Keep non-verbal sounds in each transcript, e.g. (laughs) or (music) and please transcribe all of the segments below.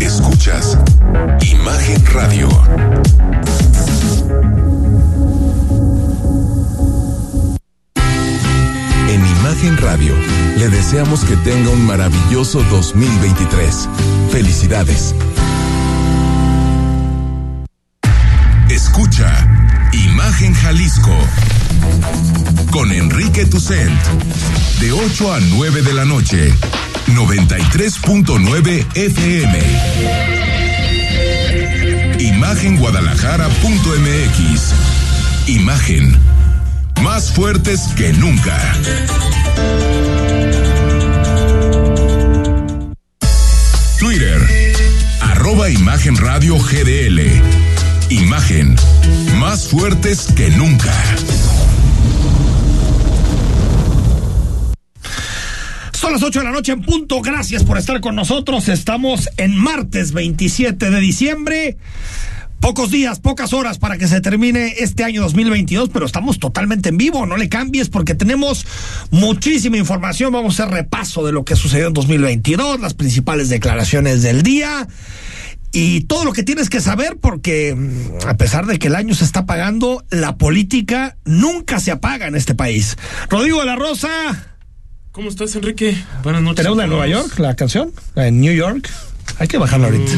Escuchas Imagen Radio. En Imagen Radio le deseamos que tenga un maravilloso 2023. Felicidades. Escucha Imagen Jalisco con Enrique Tucent de 8 a 9 de la noche 93.9 FM. Imagenguadalajara.mx. Imagen. Más fuertes que nunca. Twitter. Arroba Imagen Radio GDL. Imagen. Más fuertes que nunca. Son las 8 de la noche en punto. Gracias por estar con nosotros. Estamos en martes 27 de diciembre. Pocos días, pocas horas para que se termine este año 2022, pero estamos totalmente en vivo. No le cambies porque tenemos muchísima información. Vamos a hacer repaso de lo que sucedió en 2022, las principales declaraciones del día y todo lo que tienes que saber porque mm, a pesar de que el año se está pagando, la política nunca se apaga en este país. Rodrigo de la Rosa. ¿Cómo estás, Enrique? Buenas noches. ¿Tenemos la de Nueva York, la canción? La de New York. Hay que bajarla ahorita.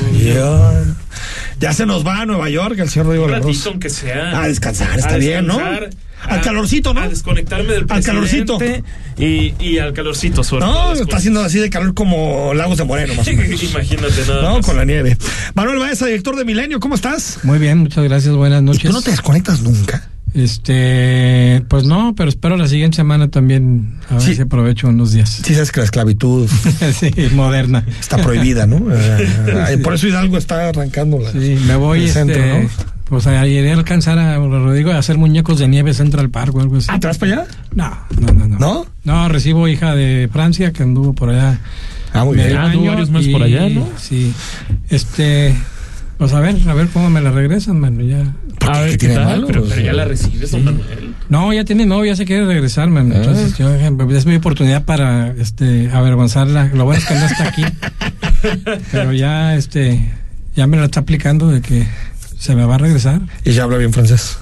Ya se nos va a Nueva York el señor Rodrigo de la ratito, aunque sea. A descansar, está A bien, ¿no? descansar, Al a- calorcito, ¿no? A desconectarme del Al calorcito. presidente Y, y al calorcito, sobre No, está haciendo así de calor como Lagos de Moreno, más o menos. (laughs) Imagínate nada. No, más. con la nieve. Manuel Baeza, director de Milenio, ¿cómo estás? Muy bien, muchas gracias, buenas ¿Y noches. tú no te desconectas nunca? Este, pues no, pero espero la siguiente semana también a ver Sí. si aprovecho unos días. Sí, sabes que la esclavitud (laughs) sí, moderna. está prohibida, ¿no? (laughs) Eh, Por eso Hidalgo está arrancando la, Sí, me voy, el este, centro, ¿no? pues a iré a alcanzar a Rodrigo a hacer muñecos de nieve Central Park o algo así. Ah, ¿te vas para allá? No, no, no, no. ¿No? No, recibo hija de Francia que anduvo por allá. Ah, muy medio Ah, anduvo varios meses por allá, ¿no? Sí, este, pues a ver, a ver cómo me la regresan, mano, ya. ¿Por A qué? ver, ¿Qué ¿qué tiene tal? malo? Pero, pero ya Sí. la recibes, don Manuel. No, ya tiene novia, ya se quiere regresar, man. Ah. Entonces, yo, es mi oportunidad para este avergonzarla. Lo bueno es que no está aquí. pero ya este ya me la está aplicando de que se me va a regresar. Y ya habla bien francés.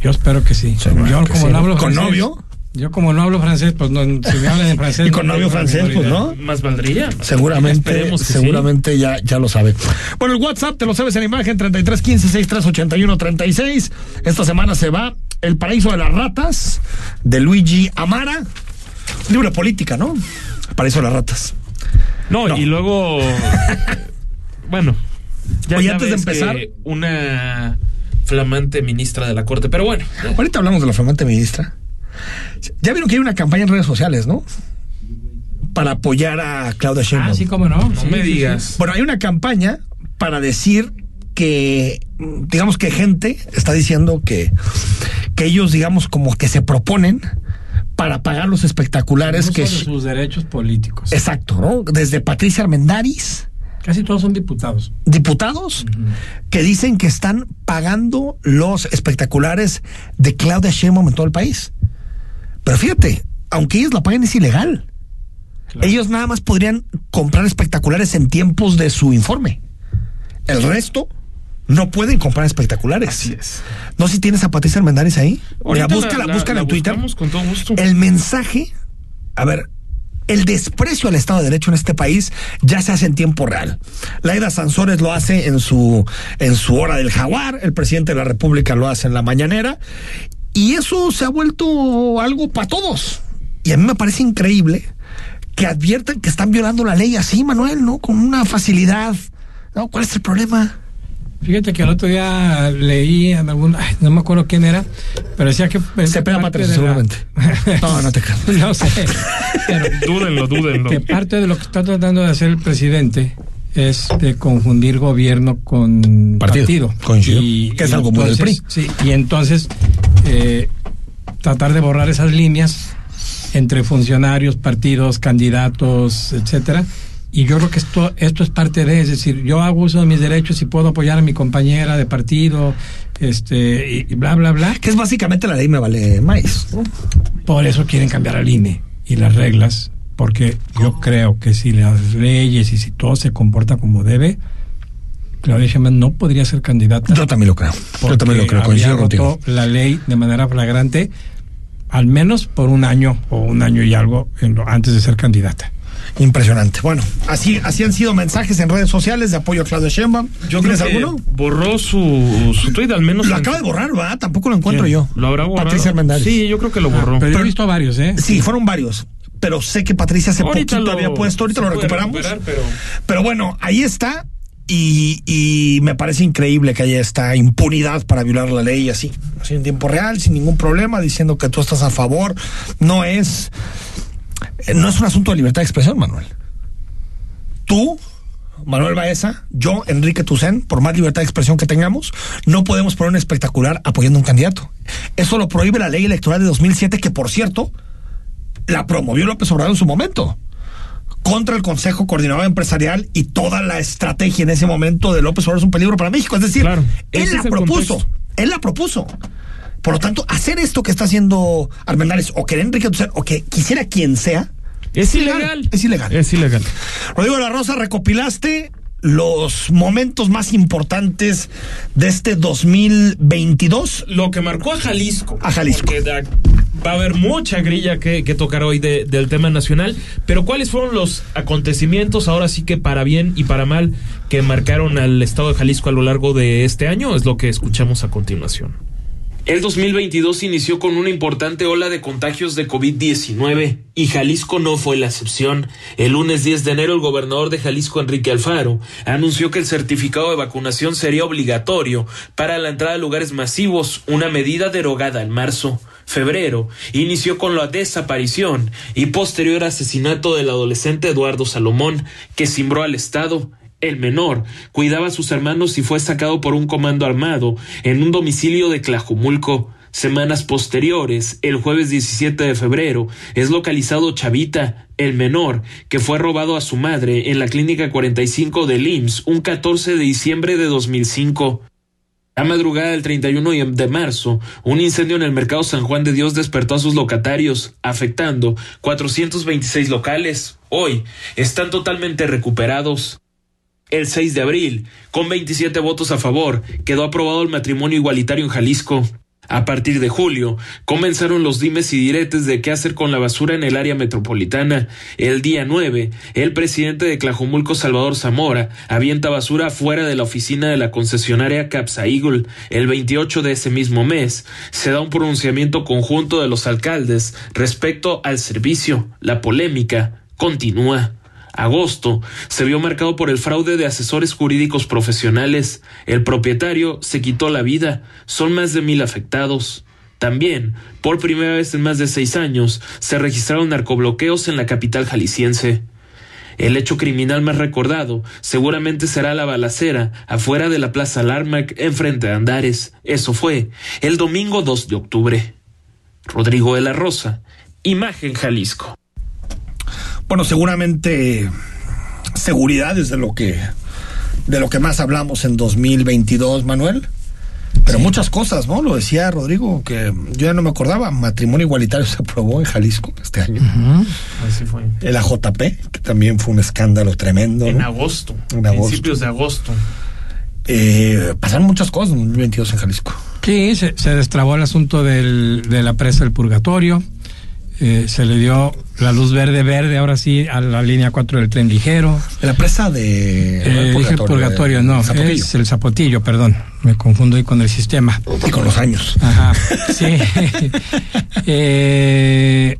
Yo espero que sí. Yo que como sí. no hablo ¿Con francés. novio? Yo como no hablo francés, pues no, si me hablan en francés. (laughs) Y con no novio la francés, pues. ¿no? Más valdría. Seguramente, sí. seguramente ya, ya lo sabe. Bueno, el WhatsApp te lo sabes en imagen 33 15 63 81 36. Esta semana se va El Paraíso de las Ratas de Luigi Amara. Libro de política, ¿no? El Paraíso de las Ratas. No, No. y luego. bueno. Ya, Oye, ya antes de empezar- Una flamante ministra de la corte. Pero bueno. Ahorita hablamos de la flamante ministra. Ya vieron que hay una campaña en redes sociales, ¿no? Para apoyar a Claudia Sheinbaum. Ah, sí, cómo no. No Sí, me sí, digas. Bueno, hay una campaña para decir que, digamos que gente está diciendo que, que ellos, digamos, como que se proponen para pagar los espectaculares Uso que... de sus derechos políticos. Exacto, ¿no? Desde Patricia Armendaris, Casi todos son diputados. diputados, que dicen que están pagando los espectaculares de Claudia Sheinbaum en todo el país. Pero fíjate, aunque ellos la paguen es ilegal. Claro. Ellos nada más podrían comprar espectaculares en tiempos de su informe. El resto no pueden comprar espectaculares. Así es. No sé si tienes a Patricia Armendáriz ahí. Mira, búscala, la- la- búscala la en Twitter. buscamos con todo gusto. El mensaje, a ver, el desprecio al Estado de Derecho en este país ya se hace en tiempo real. Laida Sansores lo hace en su, en su hora del jaguar, el presidente de la República lo hace en la mañanera, y eso se ha vuelto algo para todos. Y a mí me parece increíble que adviertan que están violando la ley así, Manuel, ¿no? Con una facilidad. ¿No? ¿Cuál es el problema? Fíjate que el otro día leí en algún, ay, no me acuerdo quién era, pero decía que Se pega Patricia, de la- seguramente. No, no te (laughs) creas. no sé, pero Dúdenlo, dúdenlo. que parte de lo que está tratando de hacer el presidente es de confundir gobierno con Partido. partido, Coincido. Que es algo muy del entonces- Sí, y entonces eh, tratar de borrar esas líneas entre funcionarios, partidos, candidatos, etcétera. Y yo creo que esto, esto es parte de, es decir, yo hago uso de mis derechos y puedo apoyar a mi compañera de partido, este, y, y bla, bla, bla. Que es básicamente la ley me vale. ¿no? Por eso quieren cambiar al INE y las reglas, porque yo creo que si las leyes y si todo se comporta como debe, Claudia Sheinbaum no podría ser candidata. Yo también lo creo. Yo también lo creo. Coincido contigo. la ley de manera flagrante, al menos por un año o un año y algo en lo- antes de ser candidata. Impresionante. Bueno, así, así han sido mensajes en redes sociales de apoyo a Claudia Sheinbaum. Yo creo ¿Tienes que alguno? borró su, su tweet, al menos. Lo en- acaba de borrar, ¿verdad? Tampoco lo encuentro ¿Quién? yo. ¿Lo habrá borrado? Patricia Armendáriz. Sí, yo creo que lo borró. Pero, Pero- he visto varios, ¿eh? Sí, fueron varios. Pero sé que Patricia hace Ahorita poquito lo- había puesto, ahorita lo recuperamos. pero- Pero bueno, ahí está. Y, y me parece increíble que haya esta impunidad para violar la ley así, así en tiempo real, sin ningún problema, diciendo que tú estás a favor. No es, no es un asunto de libertad de expresión, Manuel. Tú, Manuel Baeza, yo, Enrique Tucen, por más libertad de expresión que tengamos, no podemos poner un espectacular apoyando a un candidato. Eso lo prohíbe la ley electoral de 2007, que por cierto, la promovió López Obrador en su momento contra el Consejo Coordinador Empresarial y toda la estrategia en ese momento de López Obrador es un peligro para México. Es decir, Claro, él la propuso. contexto. Él la propuso. Por lo tanto, hacer esto que está haciendo Armendáriz o que Enrique o que quisiera quien sea, Es ilegal. Es ilegal. Es ilegal. Rodrigo la Rosa, recopilaste los momentos más importantes de este 2022. Lo que marcó a Jalisco. A Jalisco. Porque da- va a haber mucha grilla que, que tocar hoy de- del tema nacional. Pero ¿cuáles fueron los acontecimientos, ahora sí que para bien y para mal, que marcaron al estado de Jalisco a lo largo de este año? Es lo que escuchamos a continuación. El 2022 inició con una importante ola de contagios de COVID-19 y Jalisco no fue la excepción. El lunes 10 de enero el gobernador de Jalisco, Enrique Alfaro, anunció que el certificado de vacunación sería obligatorio para la entrada a lugares masivos, una medida derogada en marzo. Febrero inició con la desaparición y posterior asesinato del adolescente Eduardo Salomón, que cimbró al Estado el menor cuidaba a sus hermanos y fue sacado por un comando armado en un domicilio de Tlajumulco. Semanas posteriores, el jueves 17 de febrero, es localizado Chavita, el menor, que fue robado a su madre en la clínica 45 del IMSS un 14 de diciembre de 2005. La madrugada del 31 de marzo, un incendio en el mercado San Juan de Dios despertó a sus locatarios, afectando 426 locales. Hoy están totalmente recuperados. El 6 de abril, con 27 votos a favor, quedó aprobado el matrimonio igualitario en Jalisco. A partir de julio, comenzaron los dimes y diretes de qué hacer con la basura en el área metropolitana. El día 9, el presidente de Tlajumulco, Salvador Zamora, avienta basura fuera de la oficina de la concesionaria Capsa Eagle. El 28 de ese mismo mes, se da un pronunciamiento conjunto de los alcaldes respecto al servicio. La polémica continúa. Agosto se vio marcado por el fraude de asesores jurídicos profesionales. El propietario se quitó la vida. Son más de mil afectados. También, por primera vez en más de seis años, se registraron narcobloqueos en la capital jalisciense. El hecho criminal más recordado seguramente será la balacera afuera de la Plaza Larmac en frente de Andares. Eso fue el domingo 2 de octubre. Rodrigo de la Rosa, Imagen Jalisco. Bueno, seguramente seguridad es de lo que de lo que más hablamos en 2022, Manuel. Pero muchas cosas, ¿no? Lo decía Rodrigo, que yo ya no me acordaba. Matrimonio igualitario se aprobó en Jalisco este año. Así fue. El AJP, que también fue un escándalo tremendo. En ¿no? agosto. En agosto. Principios de agosto. Eh, pasaron muchas cosas en 2022 en Jalisco. Sí, se, se destrabó el asunto del, de la presa del purgatorio. Eh, se le dio la luz verde verde ahora sí a la línea 4 del tren ligero. De la presa de. Eh, el purgatorio, de- no, Zapotillo. es el zapotillo, perdón, me confundo ahí con el sistema. Y con los años. Ajá, sí. (laughs) Eh,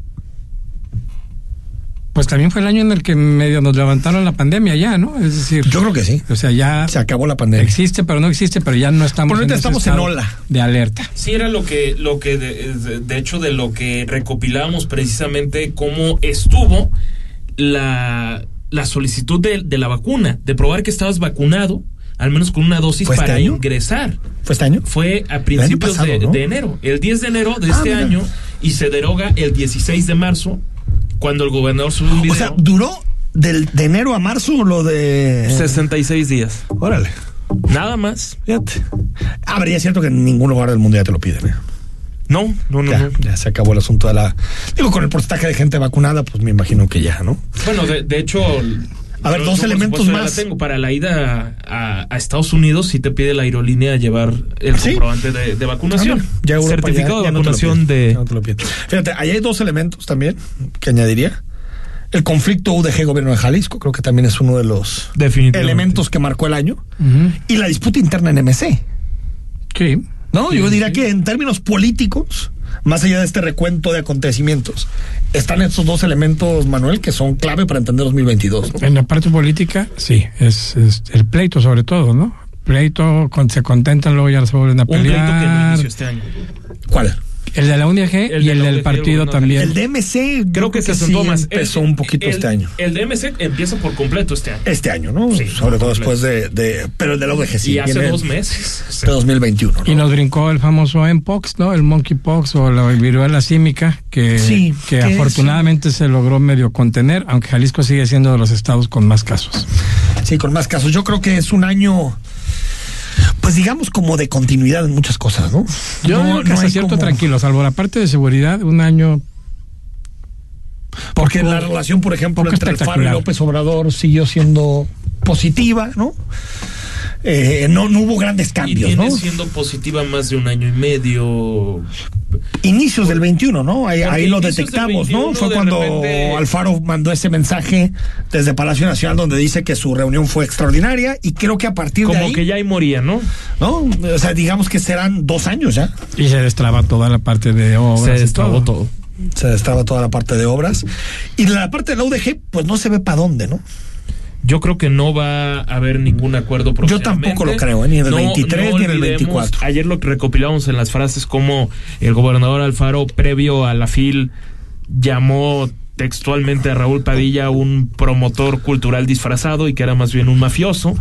pues también fue el año en el que medio nos levantaron la pandemia ya, ¿no? Es decir, Yo creo que sí. o sea, ya Se acabó la pandemia. existe, pero no existe, pero ya no estamos, Por ahorita ese estamos en ola. de alerta. Sí, era lo que, lo que de, de- hecho, de lo que recopilábamos precisamente cómo estuvo la, la solicitud de, de la vacuna, de probar que estabas vacunado, al menos con una dosis ¿Fue este para año? ingresar. ¿Fue este año? Fue a principios pasado, de, ¿no? de enero, el 10 de enero de Ah, este mira. año, y se deroga el 16 de marzo, cuando el gobernador subió un video. O sea, duró del, de enero a marzo lo de. 66 días. Órale. Nada más. Fíjate. Ah, pero ya es cierto que en ningún lugar del mundo ya te lo piden. ¿eh? No, no, no. Ya, no. ya se acabó el asunto de la. Digo, con el porcentaje de gente vacunada, pues me imagino que ya, ¿no? Bueno, de, de hecho, A ver, dos elementos supuesto, más. la tengo. Para la ida a, a Estados Unidos, si te pide la aerolínea llevar el ¿Sí? comprobante de, de vacunación. Ah, no, ya Europa Certificado ya- de no vacunación pide, de. no te lo pide. Fíjate, ahí hay dos elementos también que añadiría. El conflicto UDG gobierno de Jalisco, creo que también es uno de los elementos que marcó el año. Y la disputa interna en MC. Sí. ¿No? Sí, Yo diría sí. que en términos políticos, más allá de este recuento de acontecimientos, están estos dos elementos, Manuel, que son clave para entender 2022. ¿no? En la parte política, sí, es, es el pleito sobre todo, ¿no? Pleito, con, se contentan, luego ya se vuelven a Un pleito que no pelear. inició este año. ¿Cuál? El de la El y de el del partido también. El DMC, Creo que se sí sentó más. empezó El- un poquito el- este año. El DMC empieza por completo este año. Este año, ¿no? Sí, Sobre todo completo. después de, de- Pero el de la UDG sí. y hace dos meses. De 2021. ¿no? Y nos brincó el famoso Mpox, ¿no? El monkeypox o la viruela símica, que, Sí, que que afortunadamente se logró medio contener, aunque Jalisco sigue siendo de los estados con más casos. Sí, con más casos. Yo creo que es un año, pues digamos como de continuidad en muchas cosas, ¿no? Yo No- digo que no hay cierto como- tranquilo, salvo la parte de seguridad, un año Porque poco- la relación, por ejemplo, entre el Faro y. López Obrador siguió siendo positiva, ¿no? Eh, no, no hubo grandes y cambios, viene ¿no? siendo positiva más de un año y medio. Inicios del 21, ¿no? Ahí, ahí lo detectamos, ¿no? 21 Fue de cuando repente- Alfaro mandó ese mensaje desde Palacio Nacional donde dice que su reunión fue extraordinaria y creo que a partir de Como ahí, que ya ahí moría, ¿no? ¿no? O sea, digamos que serán dos años ya. y se destraba toda la parte de obras. Se destrabó todo. Se destraba toda la parte de obras. Y la parte de la UDG, pues no se ve para dónde, ¿no? Yo creo que no va a haber ningún acuerdo Yo tampoco lo creo, ¿eh? ni en el 23 ni en el olvidemos, 24. Ayer lo recopilamos en las frases como el gobernador Alfaro, previo a la FIL, llamó textualmente a Raúl Padilla un promotor cultural disfrazado y que era más bien un mafioso.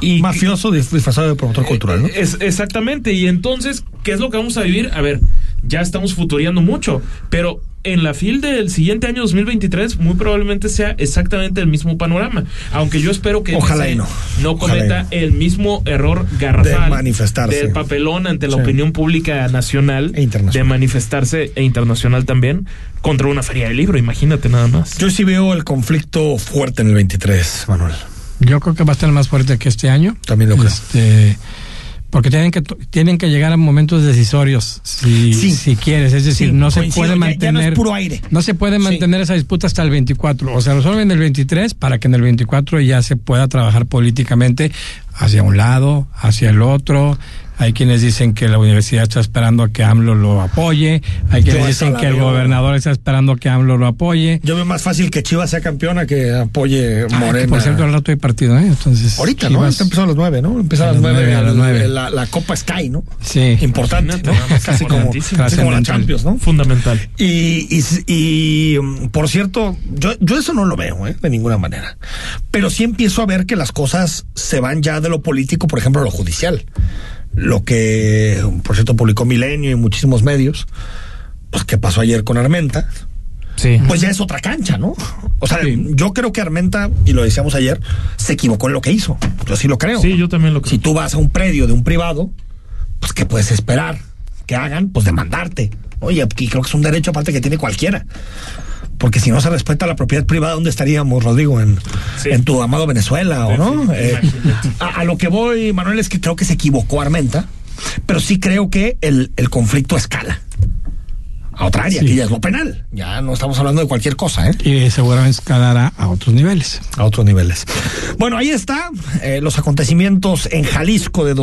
Y Mafioso disfrazado de promotor cultural, ¿no? Es, exactamente. Y entonces, ¿qué es lo que vamos a vivir? A ver, ya estamos futureando mucho, pero en la FIL del siguiente año 2023 muy probablemente sea exactamente el mismo panorama. Aunque yo espero que Ojalá y no. no Ojalá cometa y no. el mismo error garrafal De manifestarse. del papelón ante la Sí. opinión pública nacional E internacional. de manifestarse e internacional también contra una feria de libro, imagínate nada más. Yo sí veo el conflicto fuerte en el 23, Manuel. Yo creo que va a estar más fuerte que este año. También lo creo. Este, porque tienen que tienen que llegar a momentos decisorios si, Sí. si quieres, es decir, Sí, no se coincido, puede ya- ya no mantener es puro aire. no se puede mantener esa disputa hasta el 24, o se resuelve en el 23 para que en el 24 ya se pueda trabajar políticamente hacia un lado, hacia el otro. Hay quienes dicen que la universidad está esperando a que AMLO lo apoye, hay quienes dicen que el veo. gobernador está esperando a que AMLO lo apoye. Yo veo más fácil que Chivas sea campeona que apoye Ah, que Morena. por cierto, al rato hay partido, ¿eh? Entonces, Ahorita, ¿no? Chivas- Está empezando a las nueve, ¿no? Empieza a A las nueve, nueve, a las el- nueve. La, la Copa Sky, ¿no? Sí. Importante, ¿no? Casi como, importantísimo. casi como la. Champions, ¿no? Fundamental. Y, y, y, mm, por cierto, yo, yo eso no lo veo, ¿eh? De ninguna manera. Pero sí empiezo a ver que las cosas se van ya de lo político, por ejemplo, a lo judicial. Lo que, por cierto, publicó Milenio y muchísimos medios, pues que pasó ayer con Armenta, Sí. pues ya es otra cancha, ¿no? O sea, Sí. yo creo que Armenta, y lo decíamos ayer, se equivocó en lo que hizo. Yo sí lo creo. Sí, yo también lo creo. Si tú vas a un predio de un privado, pues ¿qué puedes esperar? Que hagan, pues demandarte. Oye, y creo que es un derecho aparte que tiene cualquiera. Porque si no se respeta la propiedad privada, ¿dónde estaríamos, Rodrigo? En, Sí. en tu amado Venezuela, ¿o no? Eh, a, a lo que voy, Manuel, es que creo que se equivocó Armenta, pero sí creo que el, el conflicto escala a otra área, Sí. que ya es lo penal. Ya no estamos hablando de cualquier cosa, ¿eh? Y seguramente escalará a otros niveles. a otros niveles. Bueno, ahí está eh, los acontecimientos en Jalisco de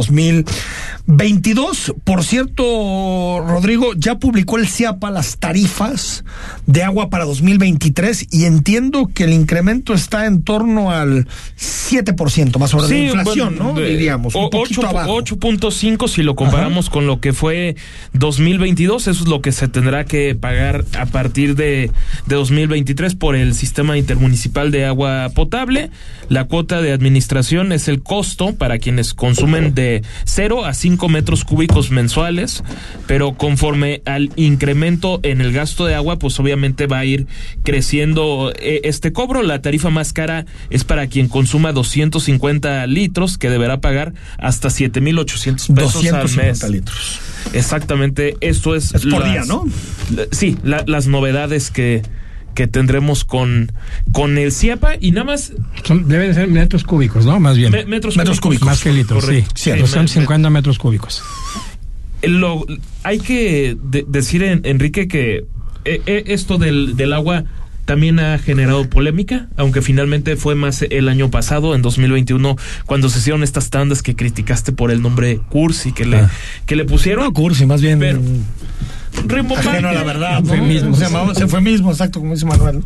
2022. Por cierto, Rodrigo, ya publicó el CIAPA las tarifas de agua para 2023 y entiendo que el incremento está en torno al 7% más sobre la inflación, bueno, ¿no? de- Diríamos, un o- poquito ocho- abajo. 8.5 si lo comparamos con lo que fue 2022, eso es lo que se tendrá que pagar a partir de, de 2023 por el sistema intermunicipal de agua potable. La cuota de administración es el costo para quienes consumen de 0 a 5 metros cúbicos mensuales, pero conforme al incremento en el gasto de agua, pues obviamente va a ir creciendo eh, este cobro. La tarifa más cara es para quien consuma 250 litros, que deberá pagar hasta 7.800 pesos al 250 mes. litros. Exactamente, esto es... Es por las- día, ¿no? la- Sí, la- las novedades que, que tendremos con, con el CIAPA y nada más Son, deben ser metros cúbicos, ¿no? Más bien. me- metros, Metros cúbicos. Más que litros, Correcto. sí. Sí, 250 metros cúbicos. lo, hay que de- decir, en- Enrique, que eh, eh, esto del, del agua también ha generado polémica, aunque finalmente fue más el año pasado, en 2021, cuando se hicieron estas tandas que criticaste por el nombre Cursi que le, Ah. que le pusieron. No, cursi, más bien. Pero-. Ajeno a la verdad. ¿no? Eufemismo. Se llamaba eufemismo, exacto, como dice Manuel. ¿no?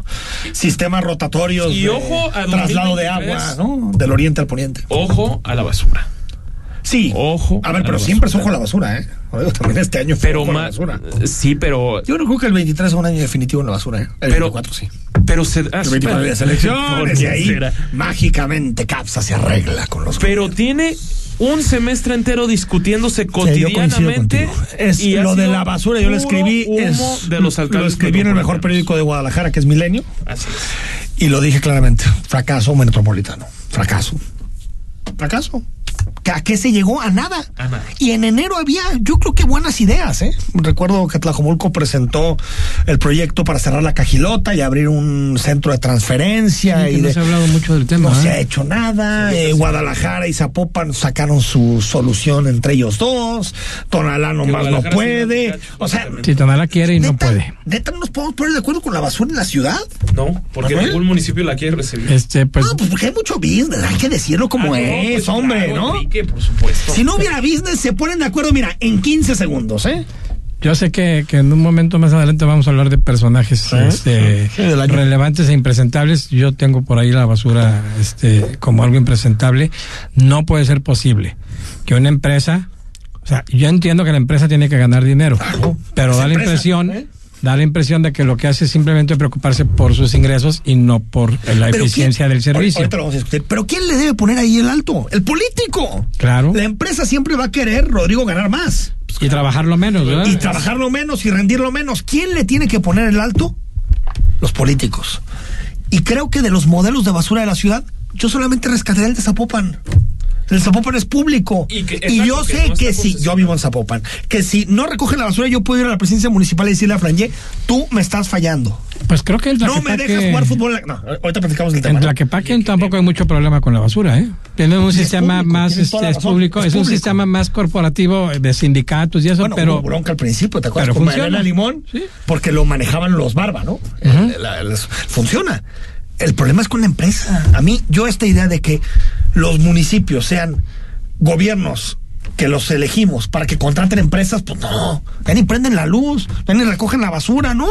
Sistemas rotatorios. Y de ojo a Traslado de 2023. agua, ¿no? Del oriente al poniente. Ojo a la basura. Sí. Ojo A ver, pero siempre es ojo a la basura, ¿eh? Digo, También este año fue Pero ojo a la basura. sí, pero Yo no creo que el 23 sea un año definitivo en la basura, ¿eh? El Pero- 24 sí. pero se ah, El 24 pero- de selecciones ¿Por y ahí será? mágicamente Capsa se arregla con los Pero tiene un semestre entero discutiéndose Sí, yo coincido cotidianamente. contigo. Es y lo de la basura, yo lo escribí. Es, de los lo escribí en el mejor periódico de Guadalajara, que es Milenio, Así es. y lo dije claramente. Fracaso metropolitano. Fracaso. Fracaso. ¿Que ¿A qué se llegó? A nada. A nada. Y en enero había, yo creo que buenas ideas, ¿eh? Recuerdo que Tlajomulco presentó el proyecto para cerrar la cajilota y abrir un centro de transferencia. Sí, y no de- se ha hablado mucho del tema. no ¿eh? se ha hecho nada. eh, Guadalajara y Zapopan sacaron su solución entre ellos dos. Tonalá nomás no puede. sí, no, O sea, Si Tonalá quiere y no puede. Neta, no nos podemos poner de acuerdo con la basura en la ciudad. No, porque ¿Manuel? ningún municipio la quiere recibir. Este, pues, no, pues porque hay mucho business, hay que decirlo como Ah, no, es, pues, hombre, claro, ¿no? Enrique, por supuesto. Si no hubiera business, se ponen de acuerdo, mira, en 15 segundos, ¿eh? yo sé que, que en un momento más adelante vamos a hablar de personajes este, Sí, relevantes e impresentables. Yo tengo por ahí la basura este, como algo impresentable. No puede ser posible que una empresa, o sea, yo entiendo que la empresa tiene que ganar dinero, Claro. pero da la empresa, impresión, ¿eh? Da la impresión de que lo que hace es simplemente preocuparse por sus ingresos y no por la eficiencia ¿quién- del servicio. Ahorita lo vamos a discutir. Pero ¿quién le debe poner ahí el alto? El político. Claro. La empresa siempre va a querer, Rodrigo, ganar más. Y trabajarlo menos, ¿verdad? y trabajarlo menos y rendirlo menos. ¿Quién le tiene que poner el alto? Los políticos. Y creo que de los modelos de basura de la ciudad, yo solamente rescataré el de Zapopan. El Zapopan es público. Y Y, que- exacto, yo que sé no que si yo vivo en Zapopan, que si no recogen la basura, yo puedo ir a la presidencia municipal y decirle a Franje, tú me estás fallando. Pues creo que el No me dejas jugar fútbol. No, ahorita platicamos del tema. En ¿no? Tlaquepaque tampoco hay mucho problema con la basura, ¿eh? Tienen un sistema público, más este, es público, es es, un público. sistema más corporativo de sindicatos y eso, Bueno, pero hubo bronca al principio, ¿te acuerdas? pero Con funciona. Limón, Sí. porque lo manejaban los barba, ¿no? Eh, la- funciona. El problema es con la empresa. A mí, yo esta idea de que los municipios sean gobiernos que los elegimos para que contraten empresas, pues no, ya ni prenden la luz, ya ni recogen la basura, ¿no?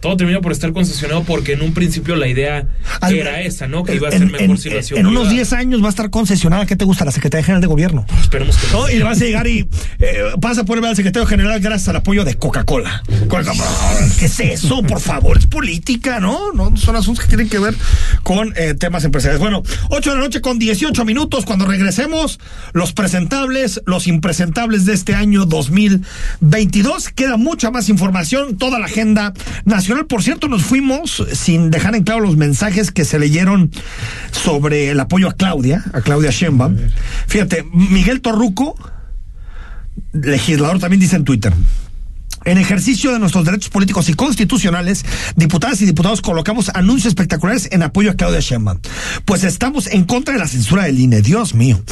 Todo termina por estar concesionado porque en un principio la idea Al- era esa, ¿no? Que iba a ser en, mejor si lo en unos privada. 10 años va a estar concesionada, ¿qué te gusta? La Secretaría General de Gobierno. Esperemos que no. ¿no? Y le vas a llegar y eh, vas a poder ver al secretario general gracias al apoyo de Coca-Cola. Coca- ¿Qué es eso? Por favor, es política, ¿no? No son asuntos que tienen que ver con eh, temas empresariales. Bueno, 8 de la noche con 18 minutos. Cuando regresemos, los presentables, los impresentables de este año 2022. Queda mucha más información, toda la agenda nacional. Por cierto, nos fuimos sin dejar en claro los mensajes que se leyeron sobre el apoyo a Claudia, a Claudia Sheinbaum. Fíjate, Miguel Torruco, legislador, también dice en Twitter. En ejercicio de nuestros derechos políticos y constitucionales, diputadas y diputados colocamos anuncios espectaculares en apoyo a Claudia Sheinbaum. Pues estamos en contra de la censura del INE, Dios mío.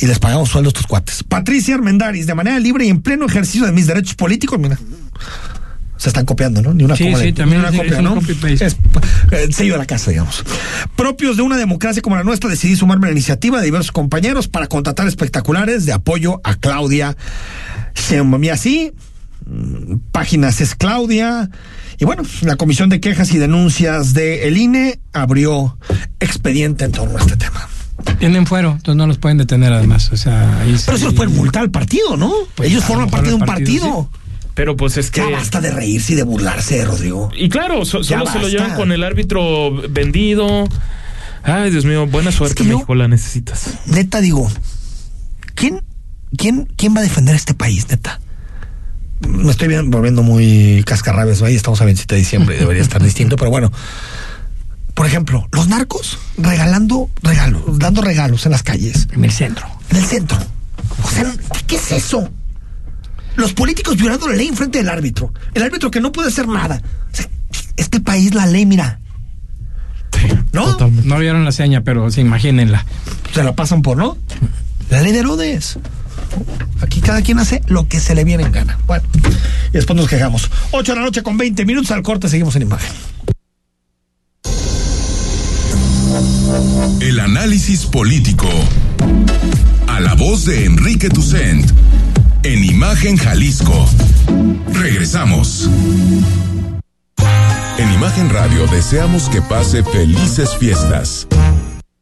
Y les pagamos sueldo a estos cuates. Patricia Armendaris, de manera libre y en pleno ejercicio de mis derechos políticos, mira. Se están copiando, ¿no? Ni una Sí, coma sí, de- también ni una es- copia, es ¿no? Es eh, sello de la casa, digamos. Propios de una democracia como la nuestra, decidí sumarme a la iniciativa de diversos compañeros para contratar espectaculares de apoyo a Claudia así, mm, páginas es Claudia. Y bueno, la Comisión de Quejas y Denuncias de el INE abrió expediente en torno a este tema. tienen fuero, entonces no los pueden detener además. O sea, ahí Pero eso los pueden multar al partido, ¿no? Pues, Ellos forman parte de un partido, Pero pues es que. Ya basta de reírse y de burlarse, Rodrigo. Y claro, so- solo se lo llevan con el árbitro vendido. Ay, Dios mío, buena suerte, que yo- México, la necesitas. neta digo, ¿quién, quién, quién va a defender este país, neta? Me estoy bien- volviendo muy cascarrabias, ahí estamos a 27 de diciembre, debería estar distinto, pero bueno. Por ejemplo, los narcos regalando regalos, dando regalos en las calles, En el centro. en el centro. O sea, ¿qué es eso? Los políticos violando la ley en frente del árbitro. El árbitro que no puede hacer nada. O sea, Este país, la ley, mira. ¿No? Totalmente. No vieron la seña, pero sí, imagínenla. Se la pasan por, ¿no? La ley de Herodes. Aquí cada quien hace lo que se le viene en gana. Bueno, y después nos quejamos. 8 de la noche con 20 minutos al corte, seguimos en imagen. El análisis político. A la voz de Enrique Tucent. En Imagen Jalisco. Regresamos. En Imagen Radio deseamos que pase felices fiestas.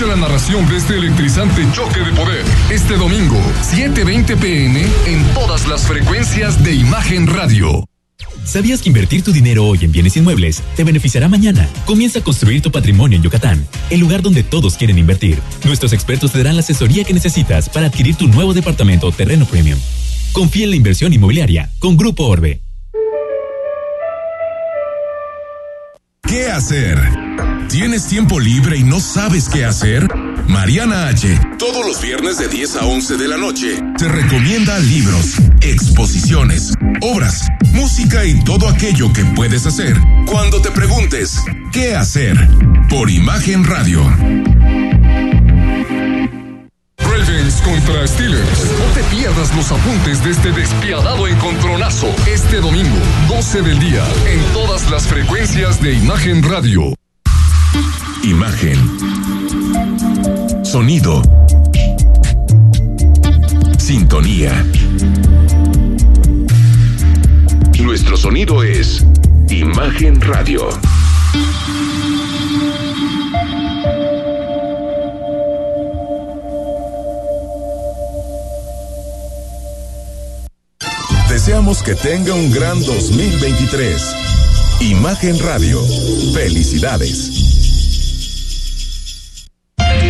Escucha la narración de este electrizante choque de poder. Este domingo, 7:20 pm, en todas las frecuencias de Imagen Radio. ¿Sabías que invertir tu dinero hoy en bienes inmuebles te beneficiará mañana? Comienza a construir tu patrimonio en Yucatán, el lugar donde todos quieren invertir. Nuestros expertos te darán la asesoría que necesitas para adquirir tu nuevo departamento o terreno premium. Confía en la inversión inmobiliaria con Grupo Orbe. ¿Qué hacer? ¿Tienes tiempo libre y no sabes qué hacer? Mariana H. Todos los viernes de 10 a 11 de la noche te recomienda libros, exposiciones, obras, música y todo aquello que puedes hacer cuando te preguntes ¿qué hacer? Por Imagen Radio. Ravens contra Steelers. No te pierdas los apuntes de este despiadado encontronazo. Este domingo, 12 del día, en todas las frecuencias de Imagen Radio. Imagen. Sonido. Sintonía. Nuestro sonido es Imagen Radio. Deseamos que tenga un gran 2023. Imagen Radio. Felicidades.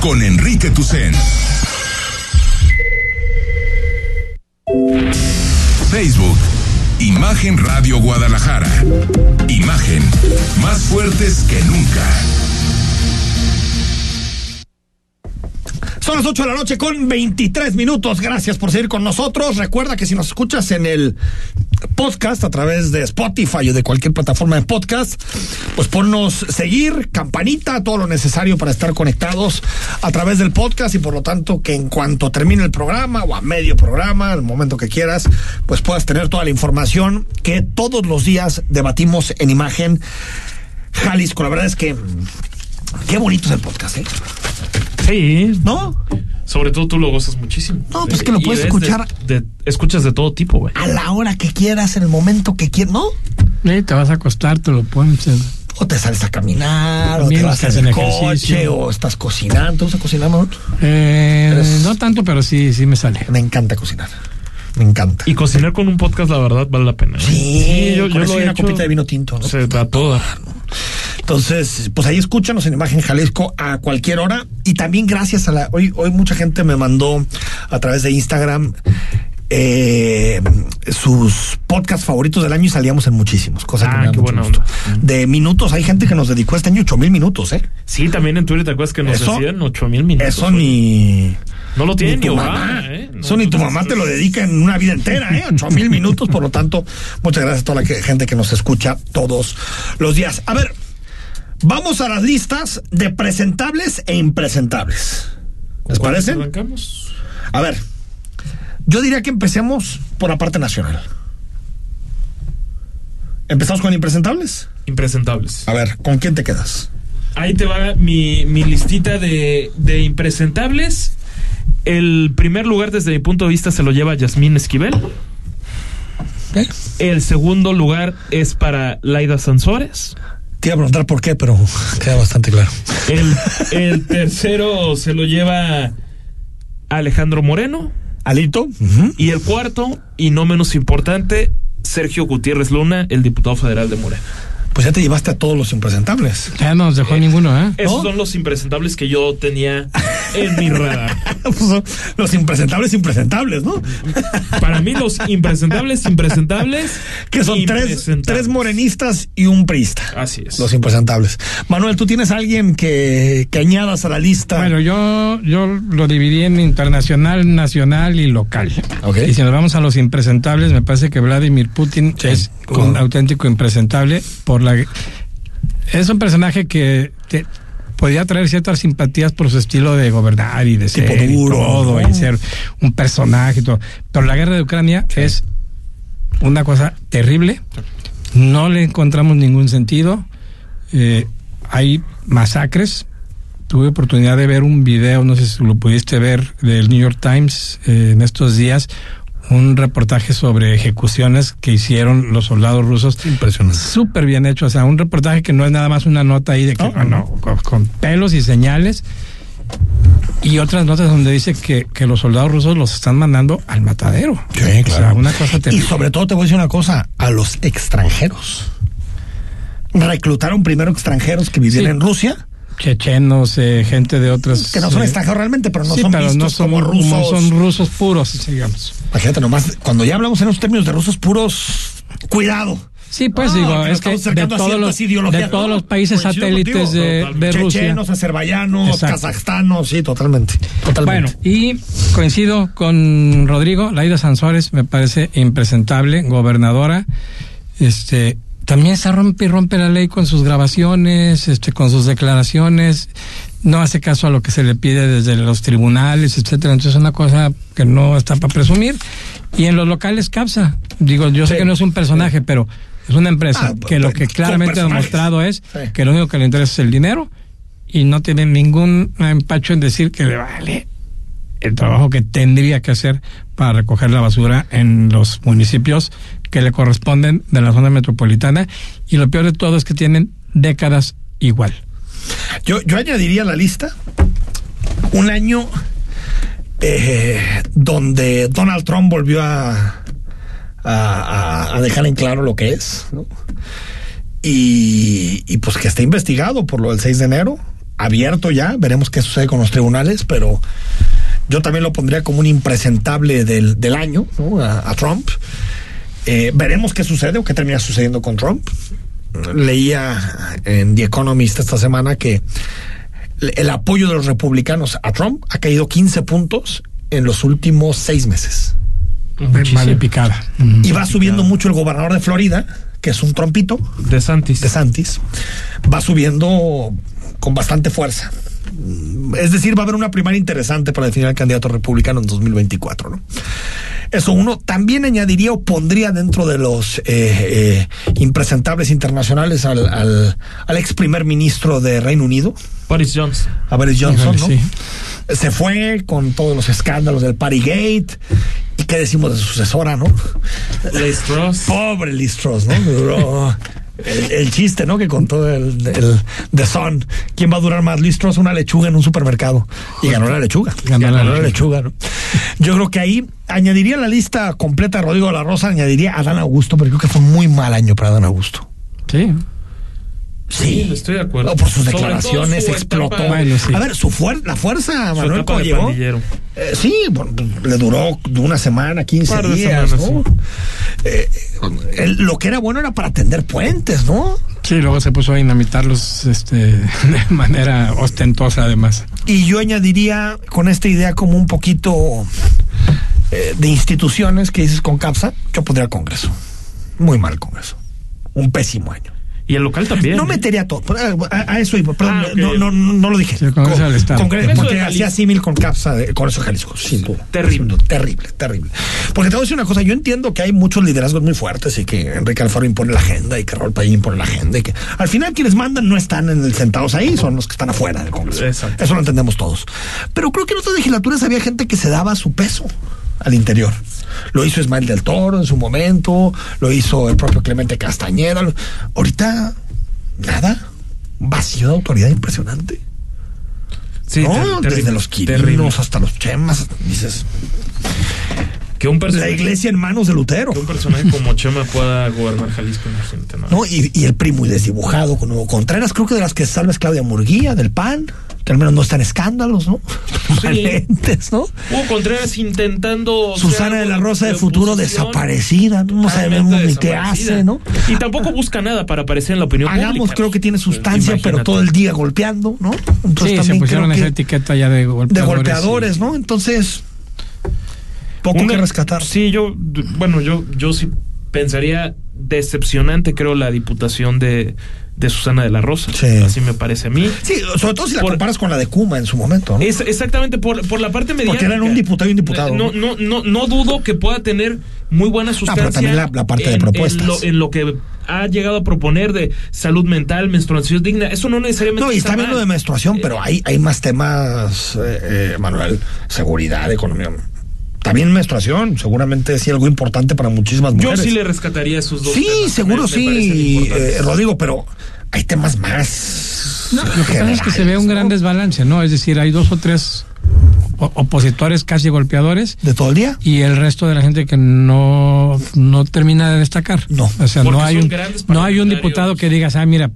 con Enrique Tucen. Facebook, Imagen Radio Guadalajara. Imagen, más fuertes que nunca. Son las 8 de la noche con 23 minutos. Gracias por seguir con nosotros. Recuerda que si nos escuchas en el podcast a través de Spotify o de cualquier plataforma de podcast, pues ponnos seguir, campanita, todo lo necesario para estar conectados a través del podcast y por lo tanto que en cuanto termine el programa o a medio programa, al momento que quieras, pues puedas tener toda la información que todos los días debatimos en imagen Jalisco. La verdad es que qué bonito es el podcast, ¿eh? Sí. ¿No? Sobre todo tú lo gozas muchísimo. No, pues que lo puedes escuchar De, de- escuchas de todo tipo, güey. a la hora que quieras, en el momento que quieras, ¿no? Eh, te vas a acostar, te lo pones. en- O te sales a caminar, También o te vas estás en el coche, ejercicio. o estás cocinando. ¿Te gusta cocinar, no? Eh, Eres- No tanto, pero sí, sí me sale. Me encanta cocinar. Me encanta. Y cocinar con un podcast, la verdad, vale la pena. ¿eh? Sí, yo, con yo eso lo y he una hecho. copita de vino tinto, ¿no? Se da toda. Entonces, pues ahí escúchanos en Imagen Jalisco a cualquier hora. Y también gracias a la. Hoy, hoy mucha gente me mandó a través de Instagram eh, sus podcasts favoritos del año y salíamos en muchísimos. Cosa que Ah, me da qué mucho buena gusto. onda. De minutos, hay gente que nos dedicó este año ocho mil minutos, ¿eh? Sí, también en Twitter te acuerdas que nos Eso- decían ocho mil minutos. Eso ni. No lo tiene ni tu mamá. ¿eh? No, Eso ni tu mamá te lo dedica en una vida entera, ¿eh? Ocho mil minutos, por lo tanto, muchas gracias a toda la que- gente que nos escucha todos los días. A ver, vamos a las listas de presentables e impresentables. ¿Les ¿Cuál parece? arrancamos? A ver, yo diría que empecemos por la parte nacional. ¿Empezamos con impresentables? Impresentables. A ver, ¿con quién te quedas? Ahí te va mi, mi listita de, de impresentables. El primer lugar, desde mi punto de vista, se lo lleva Yasmín Esquivel. ¿Eh? El segundo lugar es para Laida Sansores. Te iba a preguntar por qué, pero queda bastante claro. El, (laughs) el tercero se lo lleva Alejandro Moreno. Alito. Y el cuarto, y no menos importante, Sergio Gutiérrez Luna, el diputado federal de Morena. Pues ya te llevaste a todos los impresentables. Ya no nos dejó ninguno, ¿eh? Esos son los impresentables que yo tenía en mi radar. (laughs) Pues son los impresentables impresentables, ¿no? Para mí los impresentables impresentables que son tres, impresentables. tres morenistas y un priista. Así es. Los impresentables. Manuel, ¿tú tienes alguien que, que añadas a la lista? Bueno, yo, yo lo dividí en internacional, nacional y local. Ok. Y si nos vamos a los impresentables, me parece que Vladimir Putin es un auténtico impresentable por la es un personaje que te- podía traer ciertas simpatías por su estilo de gobernar y de Tipo ser y duro, todo ¿no? y ser un personaje y todo. Pero la guerra de Ucrania es una cosa terrible. No le encontramos ningún sentido. Eh, hay masacres. Tuve oportunidad de ver un video, no sé si lo pudiste ver, del New York Times eh, en estos días, un reportaje sobre ejecuciones que hicieron los soldados rusos. Impresionante. Súper bien hecho, o sea, un reportaje que no es nada más una nota ahí de que, ah, no, con, con pelos y señales. Y otras notas donde dice que, que los soldados rusos los están mandando al matadero. Sí, O sea, claro. una cosa y sobre todo te voy a decir una cosa, a los extranjeros. Reclutaron primero extranjeros que vivían Sí. en Rusia, chechenos, eh, gente de otras... que no son eh, extranjeros realmente, pero no sí, son pero vistos no son, como rusos. no son rusos puros, digamos. Imagínate nomás, cuando ya hablamos en los términos de rusos puros, cuidado. Sí, pues No, digo, que es que de todos, los, de todos los países Coincido satélites contigo, de, de Rusia. Chechenos, azerbaiyanos, Exacto. kazajstanos, sí, totalmente. totalmente. Bueno, y coincido con Rodrigo, Laida Sansores me parece impresentable, gobernadora. Este, también se rompe y rompe la ley con sus grabaciones, este, con sus declaraciones, no hace caso a lo que se le pide desde los tribunales, etcétera. Entonces es una cosa que no está para presumir. Y en los locales CAPSA, digo, yo sé que no es un personaje, pero es una empresa Ah, que lo que claramente ha demostrado es Sí. que lo único que le interesa es el dinero y no tiene ningún empacho en decir que le vale el trabajo que tendría que hacer para recoger la basura en los municipios que le corresponden de la zona metropolitana y lo peor de todo es que tienen décadas igual. Yo, yo añadiría a la lista un año eh, donde Donald Trump volvió a, dejar en claro lo que es, ¿no? Y, pues que está investigado por lo del 6 de enero, abierto ya, veremos qué sucede con los tribunales, pero yo también lo pondría como un impresentable del, del año, a Trump. Eh, veremos qué sucede o qué termina sucediendo con Trump. Leía en The Economist esta semana que el apoyo de los republicanos a Trump ha caído 15 puntos en los últimos seis meses. Vale picada. Y va subiendo mucho el gobernador de Florida, que es un trompito, De Santis. de Santis, va subiendo con bastante fuerza. Es decir, va a haber una primaria interesante para definir al candidato republicano en 2024, ¿no? Eso uno también añadiría o pondría dentro de los eh, eh, impresentables internacionales al, al, al ex primer ministro de Reino Unido, Boris Johnson. a Boris Johnson, ¿no? sí. Se fue con todos los escándalos del Partygate. ¿Y qué decimos de su sucesora, no? Liz Truss. Pobre Liz Truss, ¿no? El, el chiste, ¿no? Que contó el, el The Sun. ¿Quién va a durar más? Liz Truss, una lechuga en un supermercado. Y ganó la lechuga. Ganó la lechuga, ¿no? Yo creo que ahí añadiría la lista completa de Rodrigo de la Rosa, añadiría a Dan Augusto, pero creo que fue un muy mal año para Dan Augusto. Sí. Sí, estoy de acuerdo. No, por sus declaraciones su explotó. etapa- Bueno, sí. A ver, su fuer la fuerza, Su Manuel, llegó. pandillero. Eh, sí, bueno, le duró una semana, 15 Par de días, semanas, ¿no? Eh, él- lo que era bueno era para tender puentes, ¿no? Sí, luego se puso a dinamitarlos este, (laughs) de manera ostentosa además. Y yo añadiría con esta idea como un poquito eh, de instituciones que dices con CAPSA, yo pondría el Congreso. Muy mal Congreso. Un pésimo año. Y el local también. No ¿eh? metería todo. A, a eso iba. Perdón, Ah, no, no, no lo dije. El Congreso del Estado. Congreso- porque hacía símil con Capsa de Congreso de Jalisco, sin duda. Terrible. Terrible, terrible. Porque te voy a decir una cosa, yo entiendo que hay muchos liderazgos muy fuertes y que Enrique Alfaro impone la agenda y que Raúl Payín impone la agenda y que al final quienes mandan no están en el sentados ahí, son los que están afuera del Congreso. Exacto. Eso lo entendemos todos. Pero creo que en otras legislaturas había gente que se daba su peso al interior. Lo hizo Ismael del Toro en su momento, lo hizo el propio Clemente Castañeda. Ahorita, nada. Un vacío de autoridad impresionante. Sí, ¿no? Desde los quirinos hasta los chemas. Dices, Que un la iglesia en manos de Lutero. que un personaje como Chema pueda gobernar Jalisco, imagínate, ¿no? ¿no? Y, y el primo y desdibujado con Hugo Contreras, creo que de las que salva es Claudia Murguía, del PAN, al menos no están escándalos, ¿no? (laughs) Permanentes, ¿no? Hugo Contreras intentando. Susana de la Rosa de Futuro desaparecida, no sabemos ni qué hace, ¿no? Y tampoco busca nada para aparecer en la opinión Hagamos, pública. creo que tiene sustancia, pero todo el día golpeando, ¿no? Entonces Sí, se también pusieron creo esa que etiqueta ya de de golpeadores. golpeadores, y- ¿no? Entonces, poco Una- que rescatar. Sí, yo, bueno, yo, yo sí pensaría decepcionante, creo, la diputación de, de Susana de la Rosa. Sí. Así me parece a mí. Sí, sobre todo si la Por- comparas con la de Kuma en su momento, ¿no? Es exactamente por, por la parte mediática. Porque eran un diputado y un diputado, No, no, no, no dudo que pueda tener muy buena sustancia. pero también la- la parte de propuestas. En lo, en lo que ha llegado a proponer de salud mental, menstruación digna. Eso no necesariamente. No, y está hablando mal. de menstruación, Eh, pero hay, hay más temas, eh, eh, Manuel, seguridad, economía. También menstruación, seguramente sí algo importante para muchísimas Yo mujeres. sí le rescataría esos dos. Sí, temas. seguro Me- sí, eh, Rodrigo, pero hay temas más. No, lo que pasa es que se ve un gran desbalance, ¿no? Es decir, hay dos o tres opositores casi golpeadores. ¿De todo el día? y el resto de la gente que no, no termina de destacar. No. O sea, Porque no hay, un, no hay un diputado que digas, ah, mira,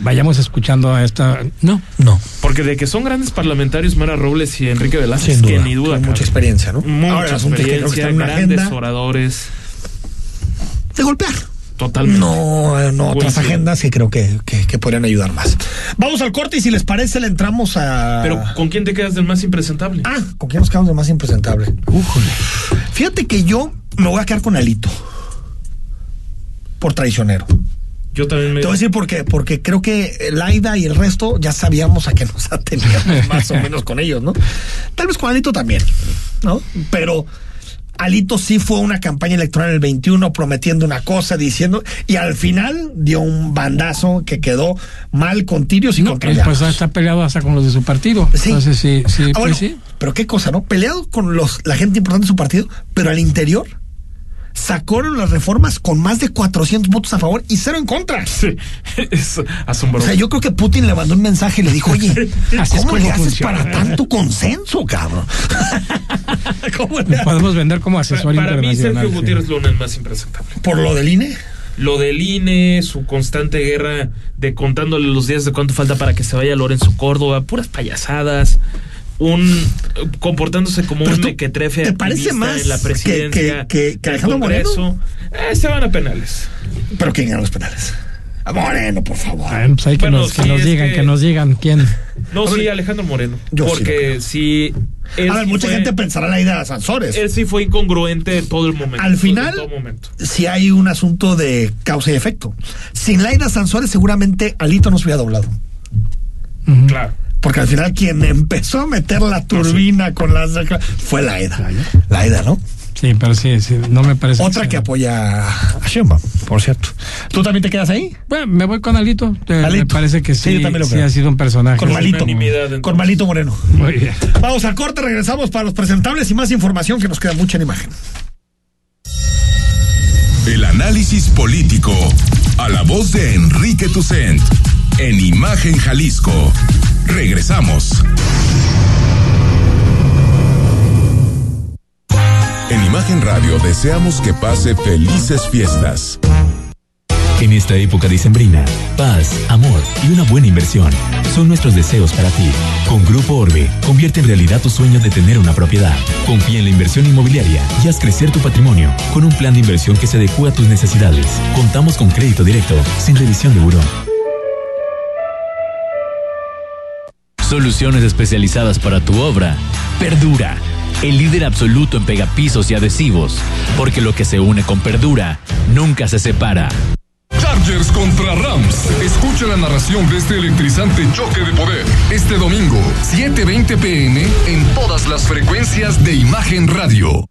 vayamos escuchando a esta. No. No. Porque de que son grandes parlamentarios Mara Robles y Enrique Velázquez, Sin duda. que ni duda. Con mucha experiencia, ¿no? Mucha Ahora que que experiencia, una grandes agenda oradores. de golpear. Totalmente. No, no otras agendas que creo que, que, que podrían ayudar más. Vamos al corte y si les parece le entramos a... Pero ¿con quién te quedas del más impresentable? Ah, ¿con quién nos quedamos de más impresentable? Újole. Fíjate que yo me voy a quedar con Alito. Por traicionero. Yo también me. Te voy a decir por qué. Porque creo que Laida y el resto ya sabíamos a qué nos ateníamos (laughs) más o menos con ellos, ¿no? Tal vez con Alito también, ¿no? Pero Alito sí fue una campaña electoral en el 21 prometiendo una cosa, diciendo, y al final dio un bandazo que quedó mal con tirios y No, con pues callados. está peleado hasta con los de su partido. Sí. Entonces, sí, sí, Ah, pues bueno, sí. Pero qué cosa, ¿no? Peleado con los, la gente importante de su partido, pero al interior sacaron las reformas con más de 400 votos a favor y cero en contra. Sí, (laughs) es O asombroso. sea, yo creo que Putin le mandó un mensaje y le dijo, oye, (laughs) ¿cómo le haces funciona. para tanto consenso, cabrón? (laughs) ¿Cómo le podemos vender como asesor para, para mí. Sergio sí. Gutiérrez Luna es más impresentable. ¿Por lo del INE? Lo del INE, su constante guerra de contándole los días de cuánto falta para que se vaya Lorenzo Córdoba, puras payasadas. Un comportándose como Pero un mequetrefe ¿te parece más en la que- presidencia, que- que- que del Alejandro Congreso. Eh, se van a penales. ¿Pero quién ganó los penales? A Moreno, por favor. Ah, pues hay que Bueno, nos, que sí, nos es digan, que- que... nos digan quién. No, sí, Alejandro Moreno. yo sí porque si él A ver, sí mucha fue- gente pensará la idea de Sansores. Él sí fue incongruente todo el momento. Al final, en si hay un asunto de causa y efecto. Sin Laida Sansores, seguramente Alito no se hubiera doblado. Claro. Porque al final quien empezó a meter la turbina con las fue Laida. Laida, ¿no? Sí, pero sí, sí, no me parece. Otra que apoya a Sheinbaum, por cierto. ¿Tú también te quedas ahí? Bueno, me voy con Alito. Eh, Me Alito. parece que Sí, sí, yo también lo sí creo. ha sido un personaje. Con Malito. Con Malito Moreno. Muy bien. Vamos al corte, regresamos para los presentables y más información que nos queda mucha en imagen. El análisis político. A la voz de Enrique Tucent. En Imagen Jalisco. Regresamos. En Imagen Radio deseamos que pase felices fiestas. En esta época dicembrina, paz, amor y una buena inversión son nuestros deseos para ti. Con Grupo Orbe, convierte en realidad tu sueño de tener una propiedad. Confía en la inversión inmobiliaria y haz crecer tu patrimonio con un plan de inversión que se adecua a tus necesidades. Contamos con crédito directo, sin revisión de buró. Soluciones especializadas para tu obra. Perdura, el líder absoluto en pegapisos y adhesivos, porque lo que se une con Perdura nunca se separa. Chargers contra Rams. Escucha la narración de este electrizante choque de poder. Este domingo, 7:20 pm, en todas las frecuencias de Imagen Radio.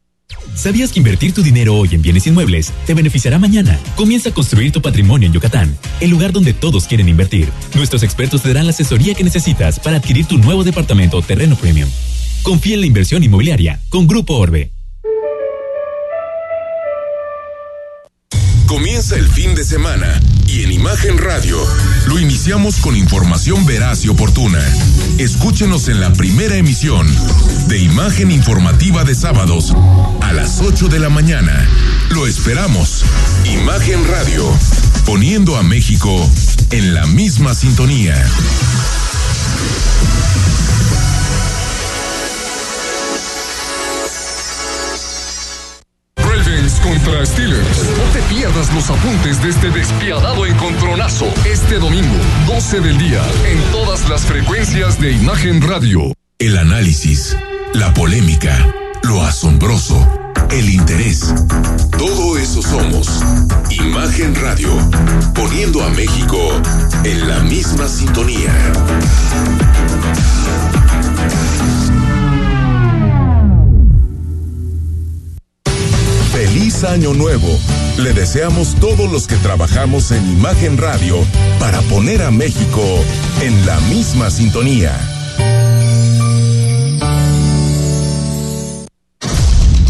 ¿Sabías que invertir tu dinero hoy en bienes inmuebles te beneficiará mañana? Comienza a construir tu patrimonio en Yucatán, el lugar donde todos quieren invertir. Nuestros expertos te darán la asesoría que necesitas para adquirir tu nuevo departamento terreno premium. Confía en la inversión inmobiliaria con Grupo Orbe. Comienza el fin de semana y en Imagen Radio lo iniciamos con información veraz y oportuna. Escúchenos en la primera emisión de Imagen Informativa de sábados a las 8 de la mañana. Lo esperamos. Imagen Radio, poniendo a México en la misma sintonía. No te pierdas los apuntes de este despiadado encontronazo este domingo, 12 del día, en todas las frecuencias de Imagen Radio. El análisis, la polémica, lo asombroso, el interés. Todo eso somos. Imagen Radio, poniendo a México en la misma sintonía. Feliz Año Nuevo. Le deseamos todos los que trabajamos en Imagen Radio para poner a México en la misma sintonía.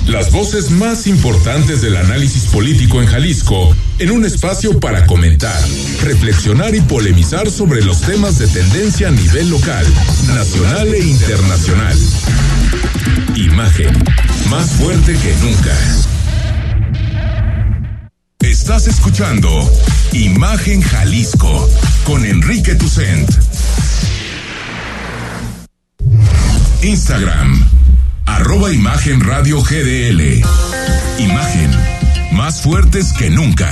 Las voces más importantes del análisis político en Jalisco, en un espacio para comentar, reflexionar y polemizar sobre los temas de tendencia a nivel local, nacional e internacional. Imagen, más fuerte que nunca. Estás escuchando Imagen Jalisco con Enrique Tucent. Instagram, arroba Imagen Radio GDL. Imagen, más fuertes que nunca.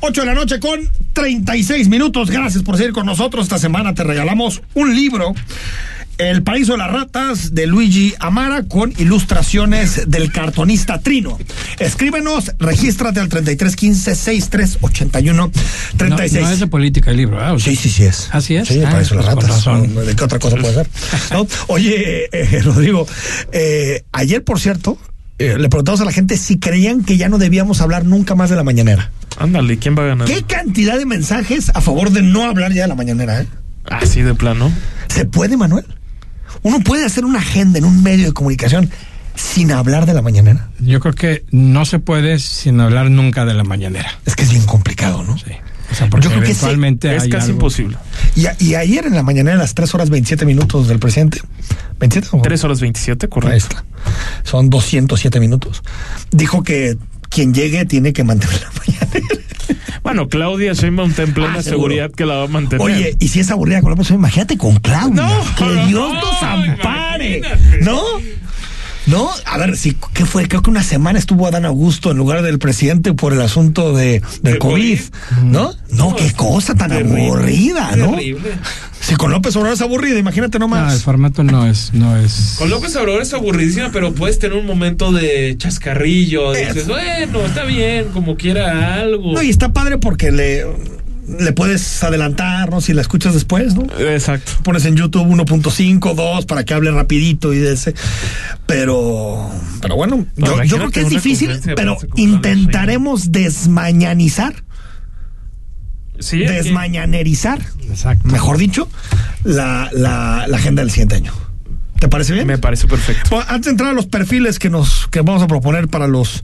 8 de la noche con 36 minutos. Gracias por seguir con nosotros. Esta semana te regalamos un libro. El Paraíso de las Ratas de Luigi Amara con ilustraciones del cartonista Trino. Escríbenos, regístrate al 3315 6381 36. No, no es de política el libro, ¿ah? Sí, sí, sí es. ¿Así es? Sí, el Ah, Paraíso de las pues Ratas. razón. ¿De qué otra cosa puede ser? (laughs) ¿No? Oye, eh, (laughs) Rodrigo, eh, ayer, por cierto, eh, le preguntamos a la gente si creían que ya no debíamos hablar nunca más de la mañanera. Ándale, ¿quién va a ganar? ¿Qué cantidad de mensajes a favor de no hablar ya de la mañanera? Eh? Así de plano. ¿Se puede, Manuel? ¿Uno puede hacer una agenda en un medio de comunicación sin hablar de la mañanera? Yo creo que no se puede sin hablar nunca de la mañanera. Es que es bien complicado, ¿no? Sí. O sea, porque Yo creo que sí. eventualmente Es casi algo- imposible. Y, a- y ayer en la mañanera, a las 3 horas 27 minutos del presidente, ¿27 o? 3 horas 27, Ahí correcto. está. Son 207 minutos. Dijo que quien llegue tiene que mantener la mañanera. Bueno, Claudia Sheinbaum está en plena Ah, seguridad que la va a mantener. Oye, y si es aburrida con la persona, imagínate con Claudia. No, que Dios no, nos ampare. imagínate. ¿No? No, a ver, sí, ¿qué fue? Creo que una semana estuvo Adán Augusto en lugar del presidente por el asunto de, del ¿De COVID, COVID? ¿no? No, qué cosa tan Terrible, aburrida, ¿no? terrible. Si con López Obrador es aburrida, imagínate No, el nomás. formato no es, no es. Con López Obrador es aburridísima, pero puedes tener un momento de chascarrillo. Dices, bueno, está bien, como quiera algo. No, y está padre porque le, le puedes adelantar, ¿no? Si la escuchas después, ¿no? Exacto. pones en YouTube 1.5, 2 para que hable rapidito y de ese. Pero, pero bueno, No, yo, yo creo que es difícil, pero intentaremos desmañanizar, Sí, desmañanerizar, Exacto. mejor dicho, la, la, la agenda del siguiente año. ¿Te parece bien? me parece perfecto. Bueno, antes de entrar a los perfiles que nos que vamos a proponer para los,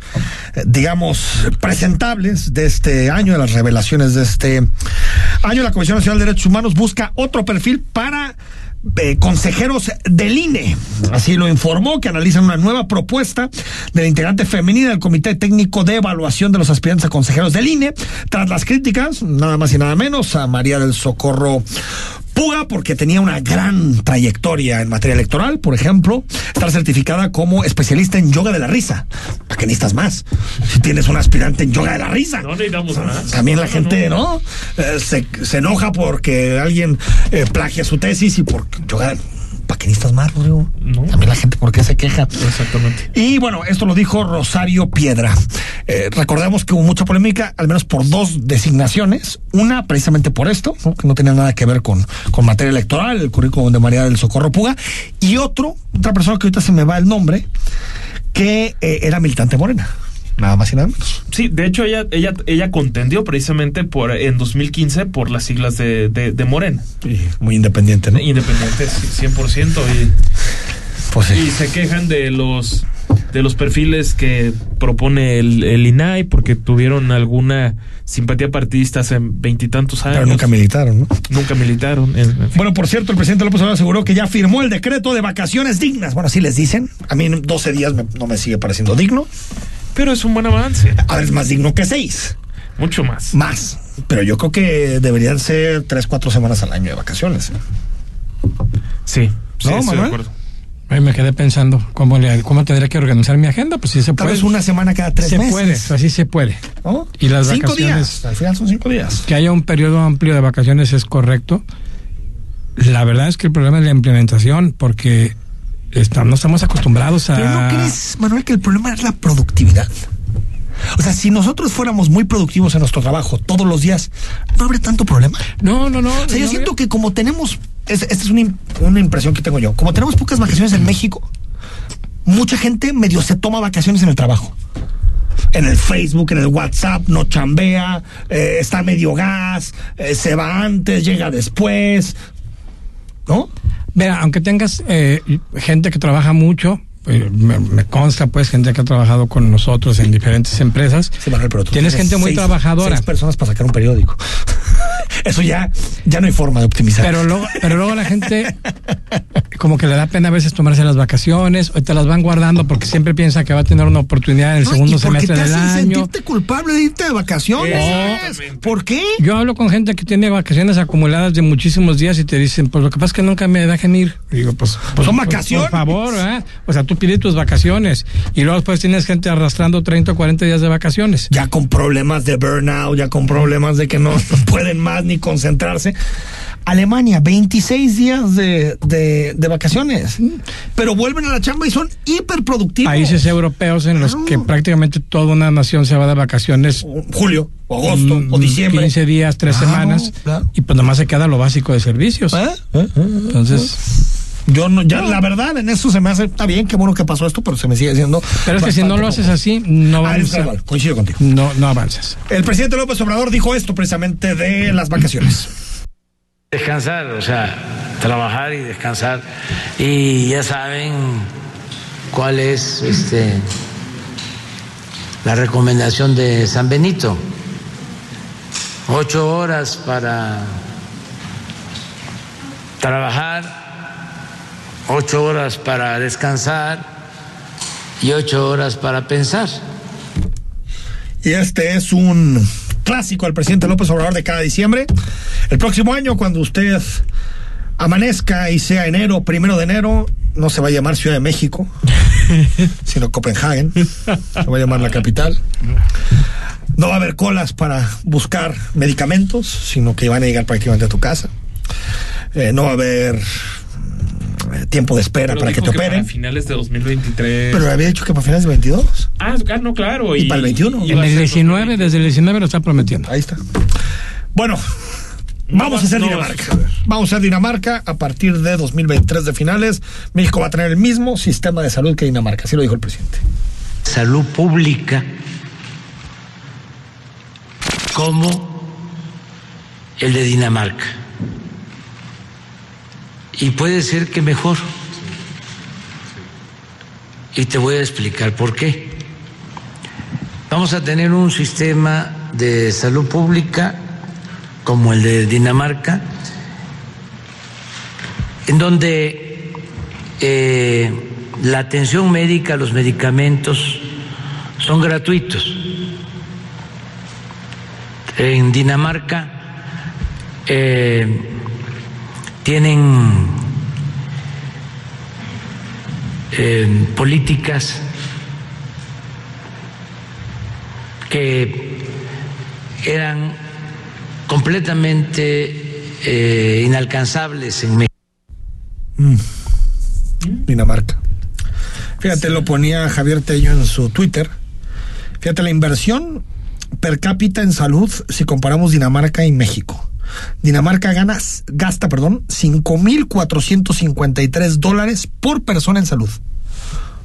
eh, digamos, presentables de este año, de las revelaciones de este año, la Comisión Nacional de Derechos Humanos busca otro perfil para eh, consejeros del INE. Así lo informó, que analizan una nueva propuesta de la integrante femenina del Comité Técnico de Evaluación de los Aspirantes a Consejeros del INE, tras las críticas, nada más y nada menos, a María del Socorro Puga porque tenía una gran trayectoria en materia electoral, por ejemplo, estar certificada como especialista en yoga de la risa. ¿Para qué necesitas más? Si tienes un aspirante en yoga de la risa. No necesitamos más. También la gente, no. ¿no? Eh, se, se enoja porque alguien eh, plagia su tesis y por yoga. Necesitas más, Rodrigo? No. También la gente, ¿por qué se queja? Exactamente. Y bueno, esto lo dijo Rosario Piedra. Eh, recordemos que hubo mucha polémica, al menos por dos designaciones. Una, precisamente por esto, ¿no? que no tenía nada que ver con, con materia electoral, el currículum de María del Socorro Puga. Y otro, otra persona que ahorita se me va el nombre, que eh, era militante morena. Nada más y nada menos. Sí, de hecho ella ella ella contendió precisamente por en 2015 por las siglas de, de, de Morena. Muy independiente, ¿no? Independiente, sí, 100%. Y, Pues sí. y se quejan de los de los perfiles que propone el, el INAI porque tuvieron alguna simpatía partidista hace veintitantos años. Pero nunca militaron, ¿no? Nunca militaron. en- en fin. Bueno, por cierto, el presidente López Obrador aseguró que ya firmó el decreto de vacaciones dignas. Bueno, así les dicen. A mí en 12 días me- no me sigue pareciendo digno. Pero es un buen avance. A ver, es más digno que 6. Mucho más. Más. Pero yo creo que deberían ser 3, 4 semanas al año de vacaciones. Sí. sí, ¿No, estoy de Manuel? acuerdo. Ahí me quedé pensando cómo, le, cómo tendría que organizar mi agenda. Pues sí se Tal puede. vez una semana cada tres se meses. puede, así se puede. ¿no? Y las cinco vacaciones- días. Al final son 5 días. Que haya un periodo amplio de vacaciones es correcto. La verdad es que el problema es la implementación, porque está- no estamos acostumbrados a. Pero ¿no crees, Manuel, que el problema es la productividad? O sea, si nosotros fuéramos muy productivos en nuestro trabajo todos los días, no habría tanto problema. No, no, no. O sea, yo no, siento que como tenemos, es- esta es una, una impresión que tengo yo, como tenemos pocas vacaciones en México, mucha gente medio se toma vacaciones en el trabajo. En el Facebook, en el WhatsApp, no chambea, eh, está medio gas, eh, se va antes, llega después, ¿no? Mira, aunque tengas eh, gente que trabaja mucho, eh, me, me consta pues gente que ha trabajado con nosotros en diferentes empresas. Sí, Manuel, pero tú Tienes gente muy seis- trabajadora. Seis personas para sacar un periódico. (laughs) Eso ya, ya no hay forma de optimizar. Pero luego, pero luego la gente como que le da pena a veces tomarse las vacaciones o te las van guardando porque siempre piensa que va a tener una oportunidad en el segundo semestre te del hacen año. sentirte culpable de irte de vacaciones. ¿Por qué? Yo hablo con gente que tiene vacaciones acumuladas de muchísimos días y te dicen, pues lo que pasa es que nunca me dejan ir. Y digo, pues, pues, Son pues, vacaciones. Por favor, ¿eh? O sea, tú pides tus vacaciones y luego después tienes gente arrastrando 30 o 40 días de vacaciones. Ya con problemas de burnout, ya con problemas de que no (laughs) pueden más ni concentrarse. Alemania, 26 días de, de, de vacaciones. Pero vuelven a la chamba y son hiperproductivos. Países europeos en los que prácticamente toda una nación se va de vacaciones. Julio, o agosto, mm, o diciembre. 15 días, 3 Claro, semanas. claro. Y pues nomás se queda lo básico de servicios. ¿Eh? ¿Eh? Entonces, Yo no, ya la verdad, en eso se me hace, está bien, qué bueno que pasó esto, pero se me sigue haciendo. pero es que si no lo haces así, no Ah, avanzas. gradual, coincido contigo. No, no avanzas. El presidente López Obrador dijo esto precisamente de las vacaciones. Descansar, o sea, trabajar y descansar. Y ya saben cuál es este, la recomendación de San Benito. Ocho horas para trabajar, ocho horas para descansar y ocho horas para pensar. Y este es un clásico del presidente López Obrador de cada diciembre. El próximo año, cuando usted amanezca y sea enero, primero de enero, no se va a llamar Ciudad de México, (laughs) sino Copenhagen. Se va a llamar la capital. No va a haber colas para buscar medicamentos, sino que van a llegar prácticamente a tu casa. Eh, no va a haber eh, tiempo de espera Pero para que te Para operen. finales de 2023. Pero había dicho que para finales de 22. Ah, ah, no, claro. Y para el 21. iba En el ser 19, desde el 19 lo está prometiendo. Ahí está. Bueno, No vamos va- a hacer no va a Dinamarca. Vamos a hacer Dinamarca a partir de 2023 de finales. México va a tener el mismo sistema de salud que Dinamarca, así lo dijo el presidente. salud pública como el de Dinamarca. Y puede ser que mejor. Y te voy a explicar por qué. Vamos a tener un sistema de salud pública como el de Dinamarca, en donde eh, la atención médica, los medicamentos son gratuitos. En Dinamarca eh, tienen eh, políticas que eran completamente eh, inalcanzables en México. Dinamarca. Fíjate, lo ponía Javier Tello en su Twitter. Fíjate, la inversión per cápita en salud si comparamos Dinamarca y México. Dinamarca gana, gasta, perdón, 5.453 dólares por persona en salud.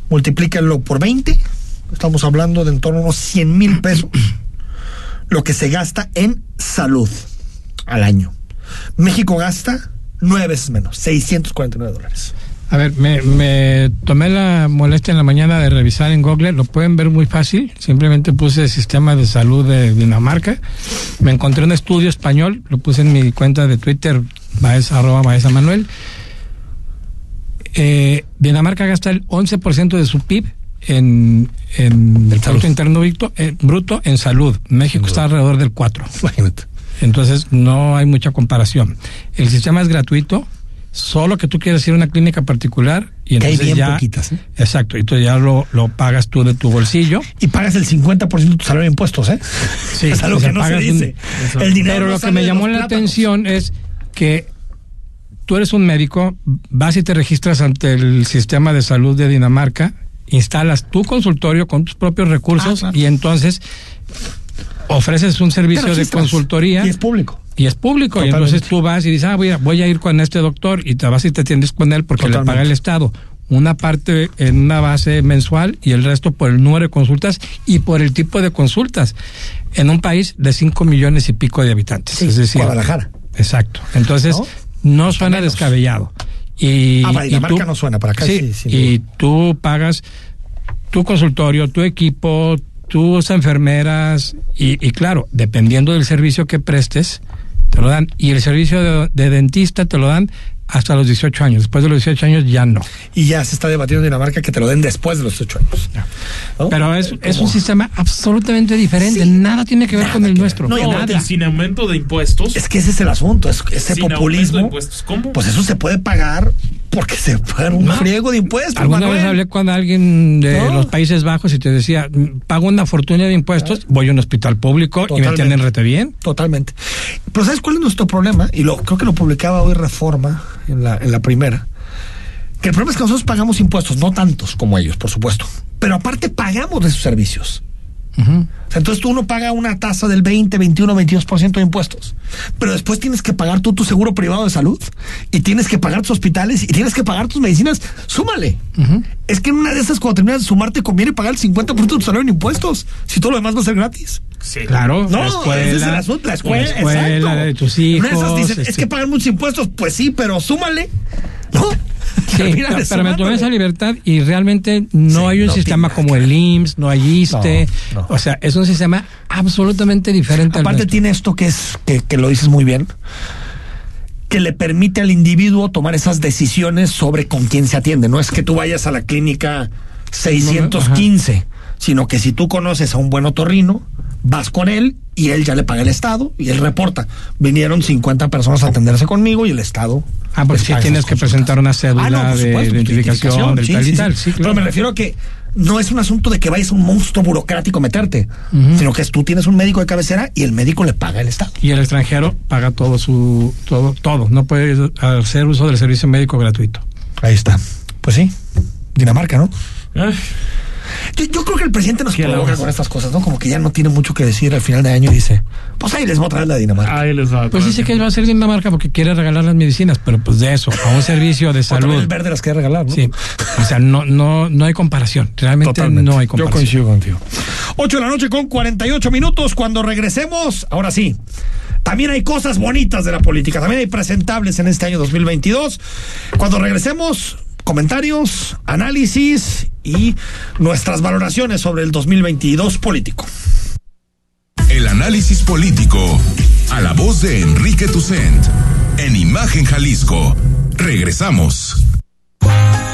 Multiplíquenlo por 20, estamos hablando de en torno a unos 100 mil pesos, lo que se gasta en salud al año. México gasta nueve veces menos, 649 dólares. A ver, me, tomé la molestia en la mañana de revisar en Google, lo pueden ver muy fácil, simplemente puse sistema de salud de Dinamarca, me encontré un estudio español, lo puse en mi cuenta de Twitter, maes, arroba maesa Manuel. Eh, Dinamarca gasta el 11% de su PIB en, en el Producto Interno bruto, eh, bruto en salud. México está alrededor del 4. Entonces no hay mucha comparación. El sistema es gratuito, solo que tú quieres ir a una clínica particular y entonces hay bien ya poquitas, ¿eh? exacto y tú ya lo, lo pagas tú de tu bolsillo y pagas el 50% de tu salario de impuestos eh sí es algo o sea, que no se un- el dinero pero no lo que me llamó la plátanos. atención es que tú eres un médico vas y te registras ante el sistema de salud de Dinamarca instalas tu consultorio con tus propios recursos y entonces ofreces un servicio de consultoría y es público y es público. Y entonces tú vas y dices, ah, voy a, voy a ir con este doctor y te vas y te atiendes con él porque le paga el Estado. Una parte en una base mensual y el resto por el número de consultas y por el tipo de consultas. En un país de 5 millones y pico de habitantes. Sí, es decir, Guadalajara. Exacto. Entonces, no, suena menos. descabellado. Y, Ah, para y Dinamarca no suena, para acá sí, y tú pagas tu consultorio, tu equipo, tus enfermeras y, y claro, dependiendo del servicio que prestes, te lo dan. Y el servicio de, de dentista te lo dan hasta los 18 años. Después de los 18 años ya no. y ya se está debatiendo en Dinamarca que te lo den después de los 8 años ¿No? Pero es, es un sistema absolutamente diferente. Nada tiene que ver con el nuestro. No, nada. y sin aumento de impuestos. es que ese es el asunto es ese sin aumento de populismo impuestos. ¿Cómo? pues eso se puede pagar porque se paga un friego de impuestos Alguna Manuel. vez hablé con alguien de No. los Países Bajos y te decía, "Mm, pago una fortuna de impuestos, voy a un hospital público y me atienden rete bien. Totalmente. Pero ¿sabes cuál es nuestro problema? Y lo creo que lo publicaba hoy Reforma en la, en la primera. Que el problema es que nosotros pagamos impuestos, no tantos como ellos, por supuesto. Pero aparte pagamos de sus servicios. O sea, entonces tú uno paga una tasa del 20, 21, 22% de impuestos. Pero después tienes que pagar tú tu seguro privado de salud y tienes que pagar tus hospitales y tienes que pagar tus medicinas. Súmale. Es que en una de esas, cuando terminas de sumar, te conviene pagar el 50% de tu salario en impuestos. Si todo lo demás va a ser gratis. Sí. Claro, No, la escuela, ese es el asunto, la escuela, la escuela exacto. de tus En una de esas hijos. dicen, es este, que pagan muchos impuestos, pues sí, pero súmale. ¿No? Sí, (laughs) pero, pero me tomé esa libertad y realmente no Sí, hay un no sistema como el IMSS, no hay ISTE, No, no. o sea, es un sistema absolutamente diferente Aparte tiene esto que es, que, que lo dices muy bien, que le permite al individuo tomar esas decisiones sobre con quién se atiende. No es que tú vayas a la clínica 615, sino que si tú conoces a un buen otorrino, vas con él y él ya le paga el Estado y él reporta. Vinieron 50 personas a atenderse conmigo y el Estado. Ah, porque sí paga tienes que presentar una cédula Ah, no, de supuesto, identificación, del sí, tal y sí. tal. Sí, Pero claro. me refiero a que no es un asunto de que vayas a un monstruo burocrático a meterte, sino que tú tienes un médico de cabecera y el médico le paga el Estado. Y el extranjero paga todo su todo todo, no puede hacer uso del servicio médico gratuito. Ahí está. Pues sí, Dinamarca, ¿no? Ay, Yo, yo creo que el presidente nos provoca con estas cosas, ¿no? Como que ya no tiene mucho que decir al final de año y dice, pues ahí les voy a traer la Dinamarca. ahí les va. Pues dice que va a ser Dinamarca porque quiere regalar las medicinas, pero pues de eso, a un servicio de (laughs) salud. el verde las quiere regalar, ¿no? Sí, o sea, no, no, no hay comparación. Realmente Totalmente. no hay Yo comparación. coincido contigo. 8 de la noche con 48 minutos. Cuando regresemos, ahora sí. También hay cosas bonitas de la política, también hay presentables en este año 2022. Cuando regresemos, comentarios, análisis y nuestras valoraciones sobre el 2022 político. El análisis político. A la voz de Enrique Tucent. En Imagen Jalisco. Regresamos.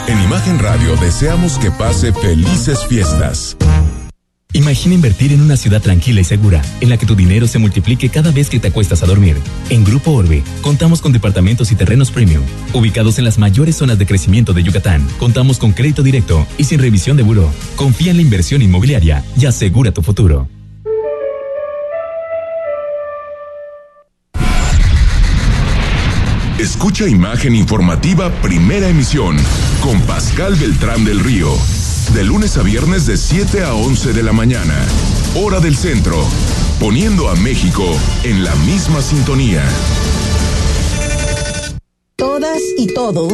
En Imagen Radio deseamos que pase felices fiestas. Imagina invertir en una ciudad tranquila y segura, en la que tu dinero se multiplique cada vez que te acuestas a dormir. En Grupo Orbe, contamos con departamentos y terrenos premium, ubicados en las mayores zonas de crecimiento de Yucatán. Contamos con crédito directo y sin revisión de buró. Confía en la inversión inmobiliaria y asegura tu futuro. Escucha Imagen Informativa Primera Emisión con Pascal Beltrán del Río. De lunes a viernes de 7 a 11 de la mañana. Hora del centro. Poniendo a México en la misma sintonía. Todas y todos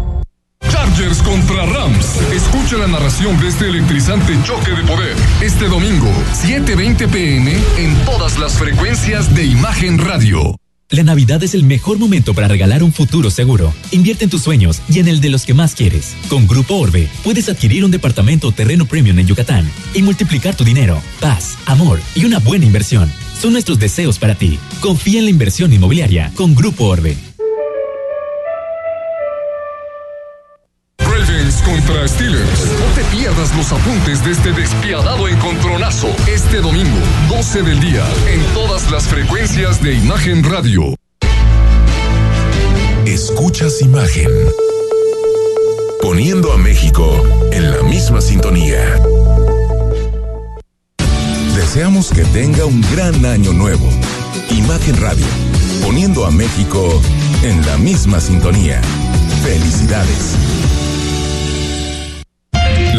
Chargers contra Rams. Escucha la narración de este electrizante choque de poder. Este domingo, 7:20 pm, en todas las frecuencias de Imagen Radio. La Navidad es el mejor momento para regalar un futuro seguro. Invierte en tus sueños y en el de los que más quieres. Con Grupo Orbe puedes adquirir un departamento terreno premium en Yucatán y multiplicar tu dinero, paz, amor y una buena inversión. Son nuestros deseos para ti. Confía en la inversión inmobiliaria con Grupo Orbe. No te pierdas los apuntes de este despiadado encontronazo este domingo, 12 del día, en todas las frecuencias de Imagen Radio. Escuchas Imagen. Poniendo a México en la misma sintonía. Deseamos que tenga un gran año nuevo. Imagen Radio. Poniendo a México en la misma sintonía. Felicidades.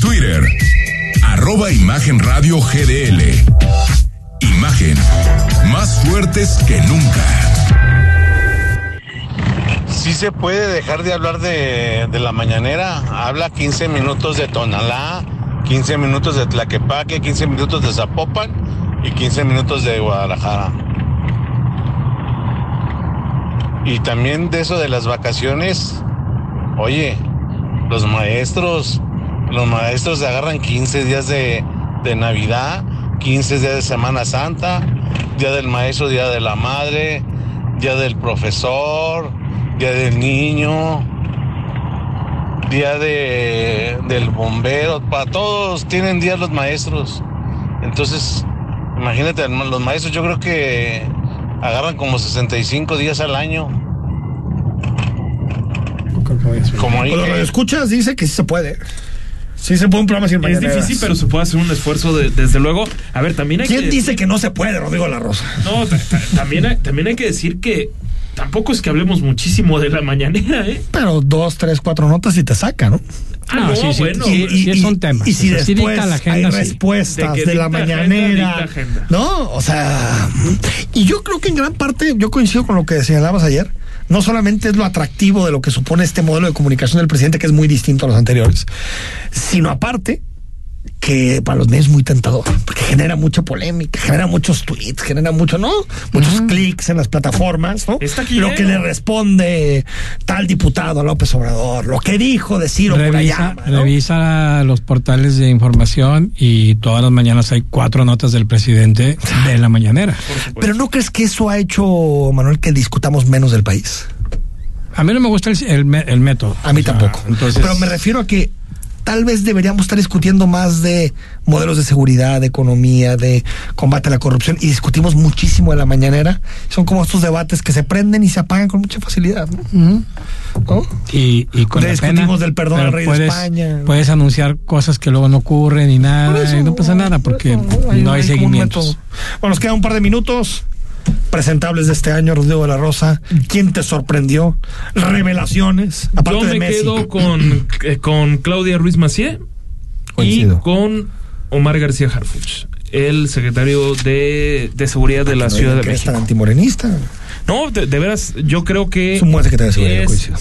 Twitter, arroba Imagen Radio GDL. Imagen, más fuertes que nunca. Sí se puede dejar de hablar de, de la mañanera. Habla 15 minutos de Tonalá, 15 minutos de Tlaquepaque, 15 minutos de Zapopan y 15 minutos de Guadalajara. Y también de eso de las vacaciones, oye, los maestros, los maestros agarran 15 días de, de, Navidad, 15 días de Semana Santa, Día del Maestro, Día de la Madre, Día del Profesor, Día del Niño, Día de, del Bombero, para todos tienen días los maestros. Entonces, imagínate, los maestros yo creo que agarran como 65 días al año. Como ahí, Cuando lo escuchas, dice que sí se puede. Sí se puede un programa sin Es difícil, pero se puede hacer un esfuerzo de- desde luego. A ver, también hay ¿Quién que dice que no se puede, Rodrigo La Rosa? No, ta- ta- también, hay- también hay que decir que tampoco es que hablemos muchísimo de la mañanera, ¿eh? Pero dos, tres, cuatro notas y te saca, ¿no? Ah, no, bueno. Y, y- sí son y- temas. Y si sí después dicta la agenda, hay sí. respuestas De de, que la dicta agenda, mañanera, dicta agenda. ¿no? O sea, y yo creo que en gran parte, yo coincido con lo que señalabas ayer, no solamente es lo atractivo de lo que supone este modelo de comunicación del presidente, que es muy distinto a los anteriores, sino aparte que para los medios es muy tentador, porque genera mucha polémica, genera muchos tweets, genera mucho, ¿no? Muchos clics en las plataformas, ¿no? Lo que le responde tal diputado a López Obrador, lo que dijo de Ciro Revisa, ¿no? revisa los portales de información y todas las mañanas hay cuatro notas del presidente de la mañanera. Pero ¿no crees que eso ha hecho, Manuel, que discutamos menos del país? A mí no me gusta el, el método. A mí O sea, tampoco. Entonces, Pero me refiero a que tal vez deberíamos estar discutiendo más de modelos de seguridad, de economía, de combate a la corrupción y discutimos muchísimo de la mañanera. Son como estos debates que se prenden y se apagan con mucha facilidad. ¿no? ¿No? y, y con la discutimos pena, del perdón al rey de España. Puedes anunciar cosas que luego no ocurren y nada, Por eso, y no pasa nada porque Hay- no hay, hay como un seguimientos. Bueno, nos queda un par de minutos presentables de este año, Rodrigo de la Rosa. ¿Quién te sorprendió? Revelaciones, aparte Yo de me Messi. quedo con, eh, con Claudia Ruiz Macié y Coincido. con Omar García Harfuch, el secretario de, de Seguridad de la No Ciudad de México. tan antimorenista. No, de, de veras, yo creo que Es un buen secretario de seguridad, coincido.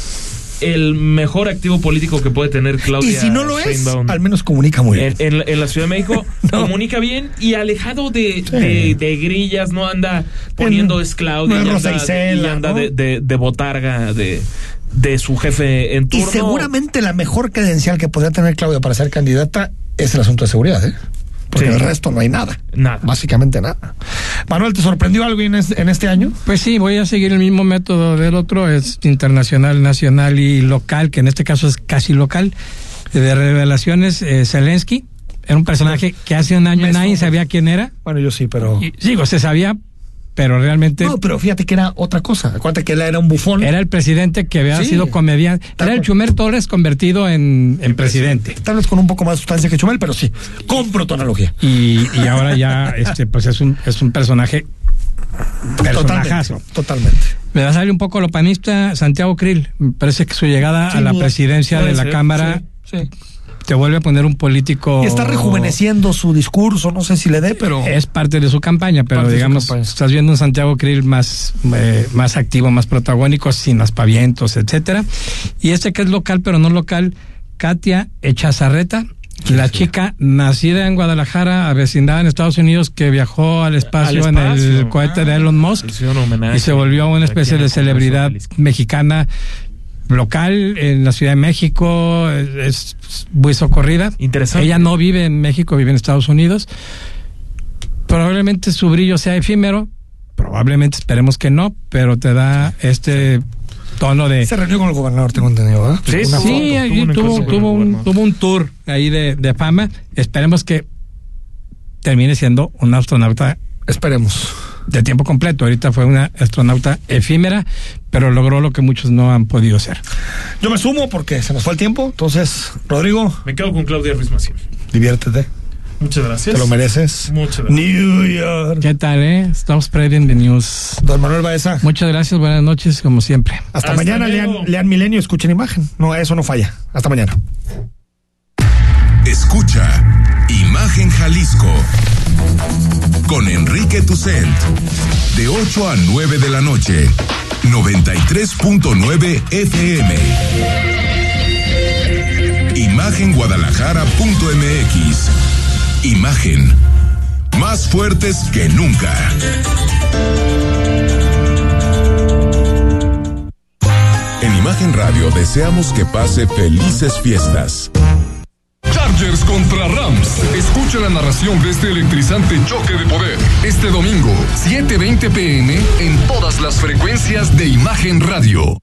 El mejor activo político que puede tener Claudia Y si no lo es, al menos comunica muy bien. En, en la- en la Ciudad de México (laughs) comunica bien y alejado de, de, de grillas, no anda poniendo es Claudia no y anda, Isela, y anda ¿no? de, de- de botarga de, de su jefe en Y turno. seguramente la mejor credencial que podría tener Claudia para ser candidata es el asunto de seguridad, ¿eh? Porque Sí. el resto no hay nada. Nada. Básicamente nada. Manuel, ¿te sorprendió algo en este, en este año? Pues sí, voy a seguir el mismo método del otro, es internacional, nacional y local, que en este caso es casi local. De revelaciones, eh, Zelensky era un personaje que hace un año nadie sabía quién era. Bueno, yo sí, pero. Y, digo, se sabía, pero realmente No, pero fíjate que era otra cosa. Acuérdate que él era un bufón. era el presidente que había Sí. sido comediante. Tal Era el cual. Chumer Torres convertido en, en presidente. Tal vez con un poco más de sustancia que Chumel, pero sí. Compro tu analogía. Y, y ahora ya (laughs) este pues es un, es un personaje personajazo. Totalmente. Totalmente. Me va a salir un poco lo panista Santiago Krill. Me parece que su llegada Sí, a la presidencia de la ser, Cámara Sí. Te vuelve a poner un político. Y está rejuveneciendo su discurso, no sé si le dé, pero. Es parte de su campaña, pero digamos, campaña. estás viendo un Santiago Krill más, eh, más activo, más protagónico, sin aspavientos, etcétera. Y este que es local, pero no local, Katia Echazarreta, la chica nacida en Guadalajara, avecindada en Estados Unidos, que viajó al espacio, Al en el cohete de Ah, Elon Musk y se volvió una especie de celebridad mexicana local en la Ciudad de México, es es muy socorrida. Interesante. Ella no vive en México, vive en Estados Unidos. Probablemente su brillo sea efímero, probablemente esperemos que no, pero te da este tono de... Se reunió con el gobernador, tengo entendido, ¿verdad? Sí, Una sí, foto. Sí, ahí tuvo un tuvo, tuvo un, tuvo un tour ahí de, de fama. Esperemos que termine siendo un astronauta Esperemos. De tiempo completo. Ahorita fue una astronauta efímera, pero logró lo que muchos no han podido ser. Yo me sumo porque se nos fue el tiempo. Entonces, Rodrigo, Me quedo con Claudia Ruiz Massieu. diviértete. Muchas gracias. Te lo mereces. Muchas gracias. New York. ¿Qué tal, eh? Estamos spreading the news. Don Manuel Baeza. Muchas gracias, buenas noches, como siempre. Hasta, Hasta mañana, lean, lean Milenio, escuchen imagen. No, eso no falla. Hasta mañana. Escucha Imagen Jalisco con Enrique Tucent. De 8 a 9 de la noche 93.9 FM Imagenguadalajara.mx Imagen. Más fuertes que nunca. En Imagen Radio deseamos que pase felices fiestas Chargers contra Rams. Escucha la narración de este electrizante choque de poder. Este domingo, 7:20 pm, en todas las frecuencias de Imagen Radio.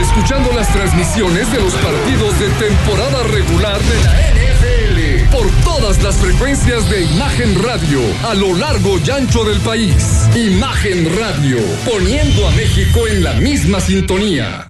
Escuchando las transmisiones de los partidos de temporada regular de la NFL por todas las frecuencias de Imagen Radio a lo largo y ancho del país. Imagen Radio, poniendo a México en la misma sintonía.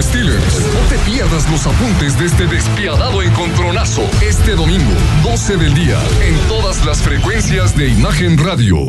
Steelers. No te pierdas los apuntes de este despiadado encontronazo este domingo, 12 del día, en todas las frecuencias de Imagen Radio.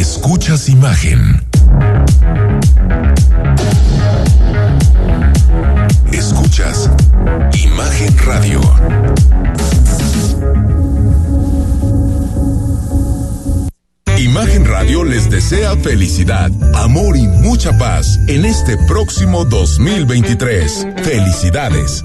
Escuchas imagen. Escuchas Imagen Radio. Imagen Radio les desea felicidad, amor y mucha paz en este próximo 2023. Felicidades.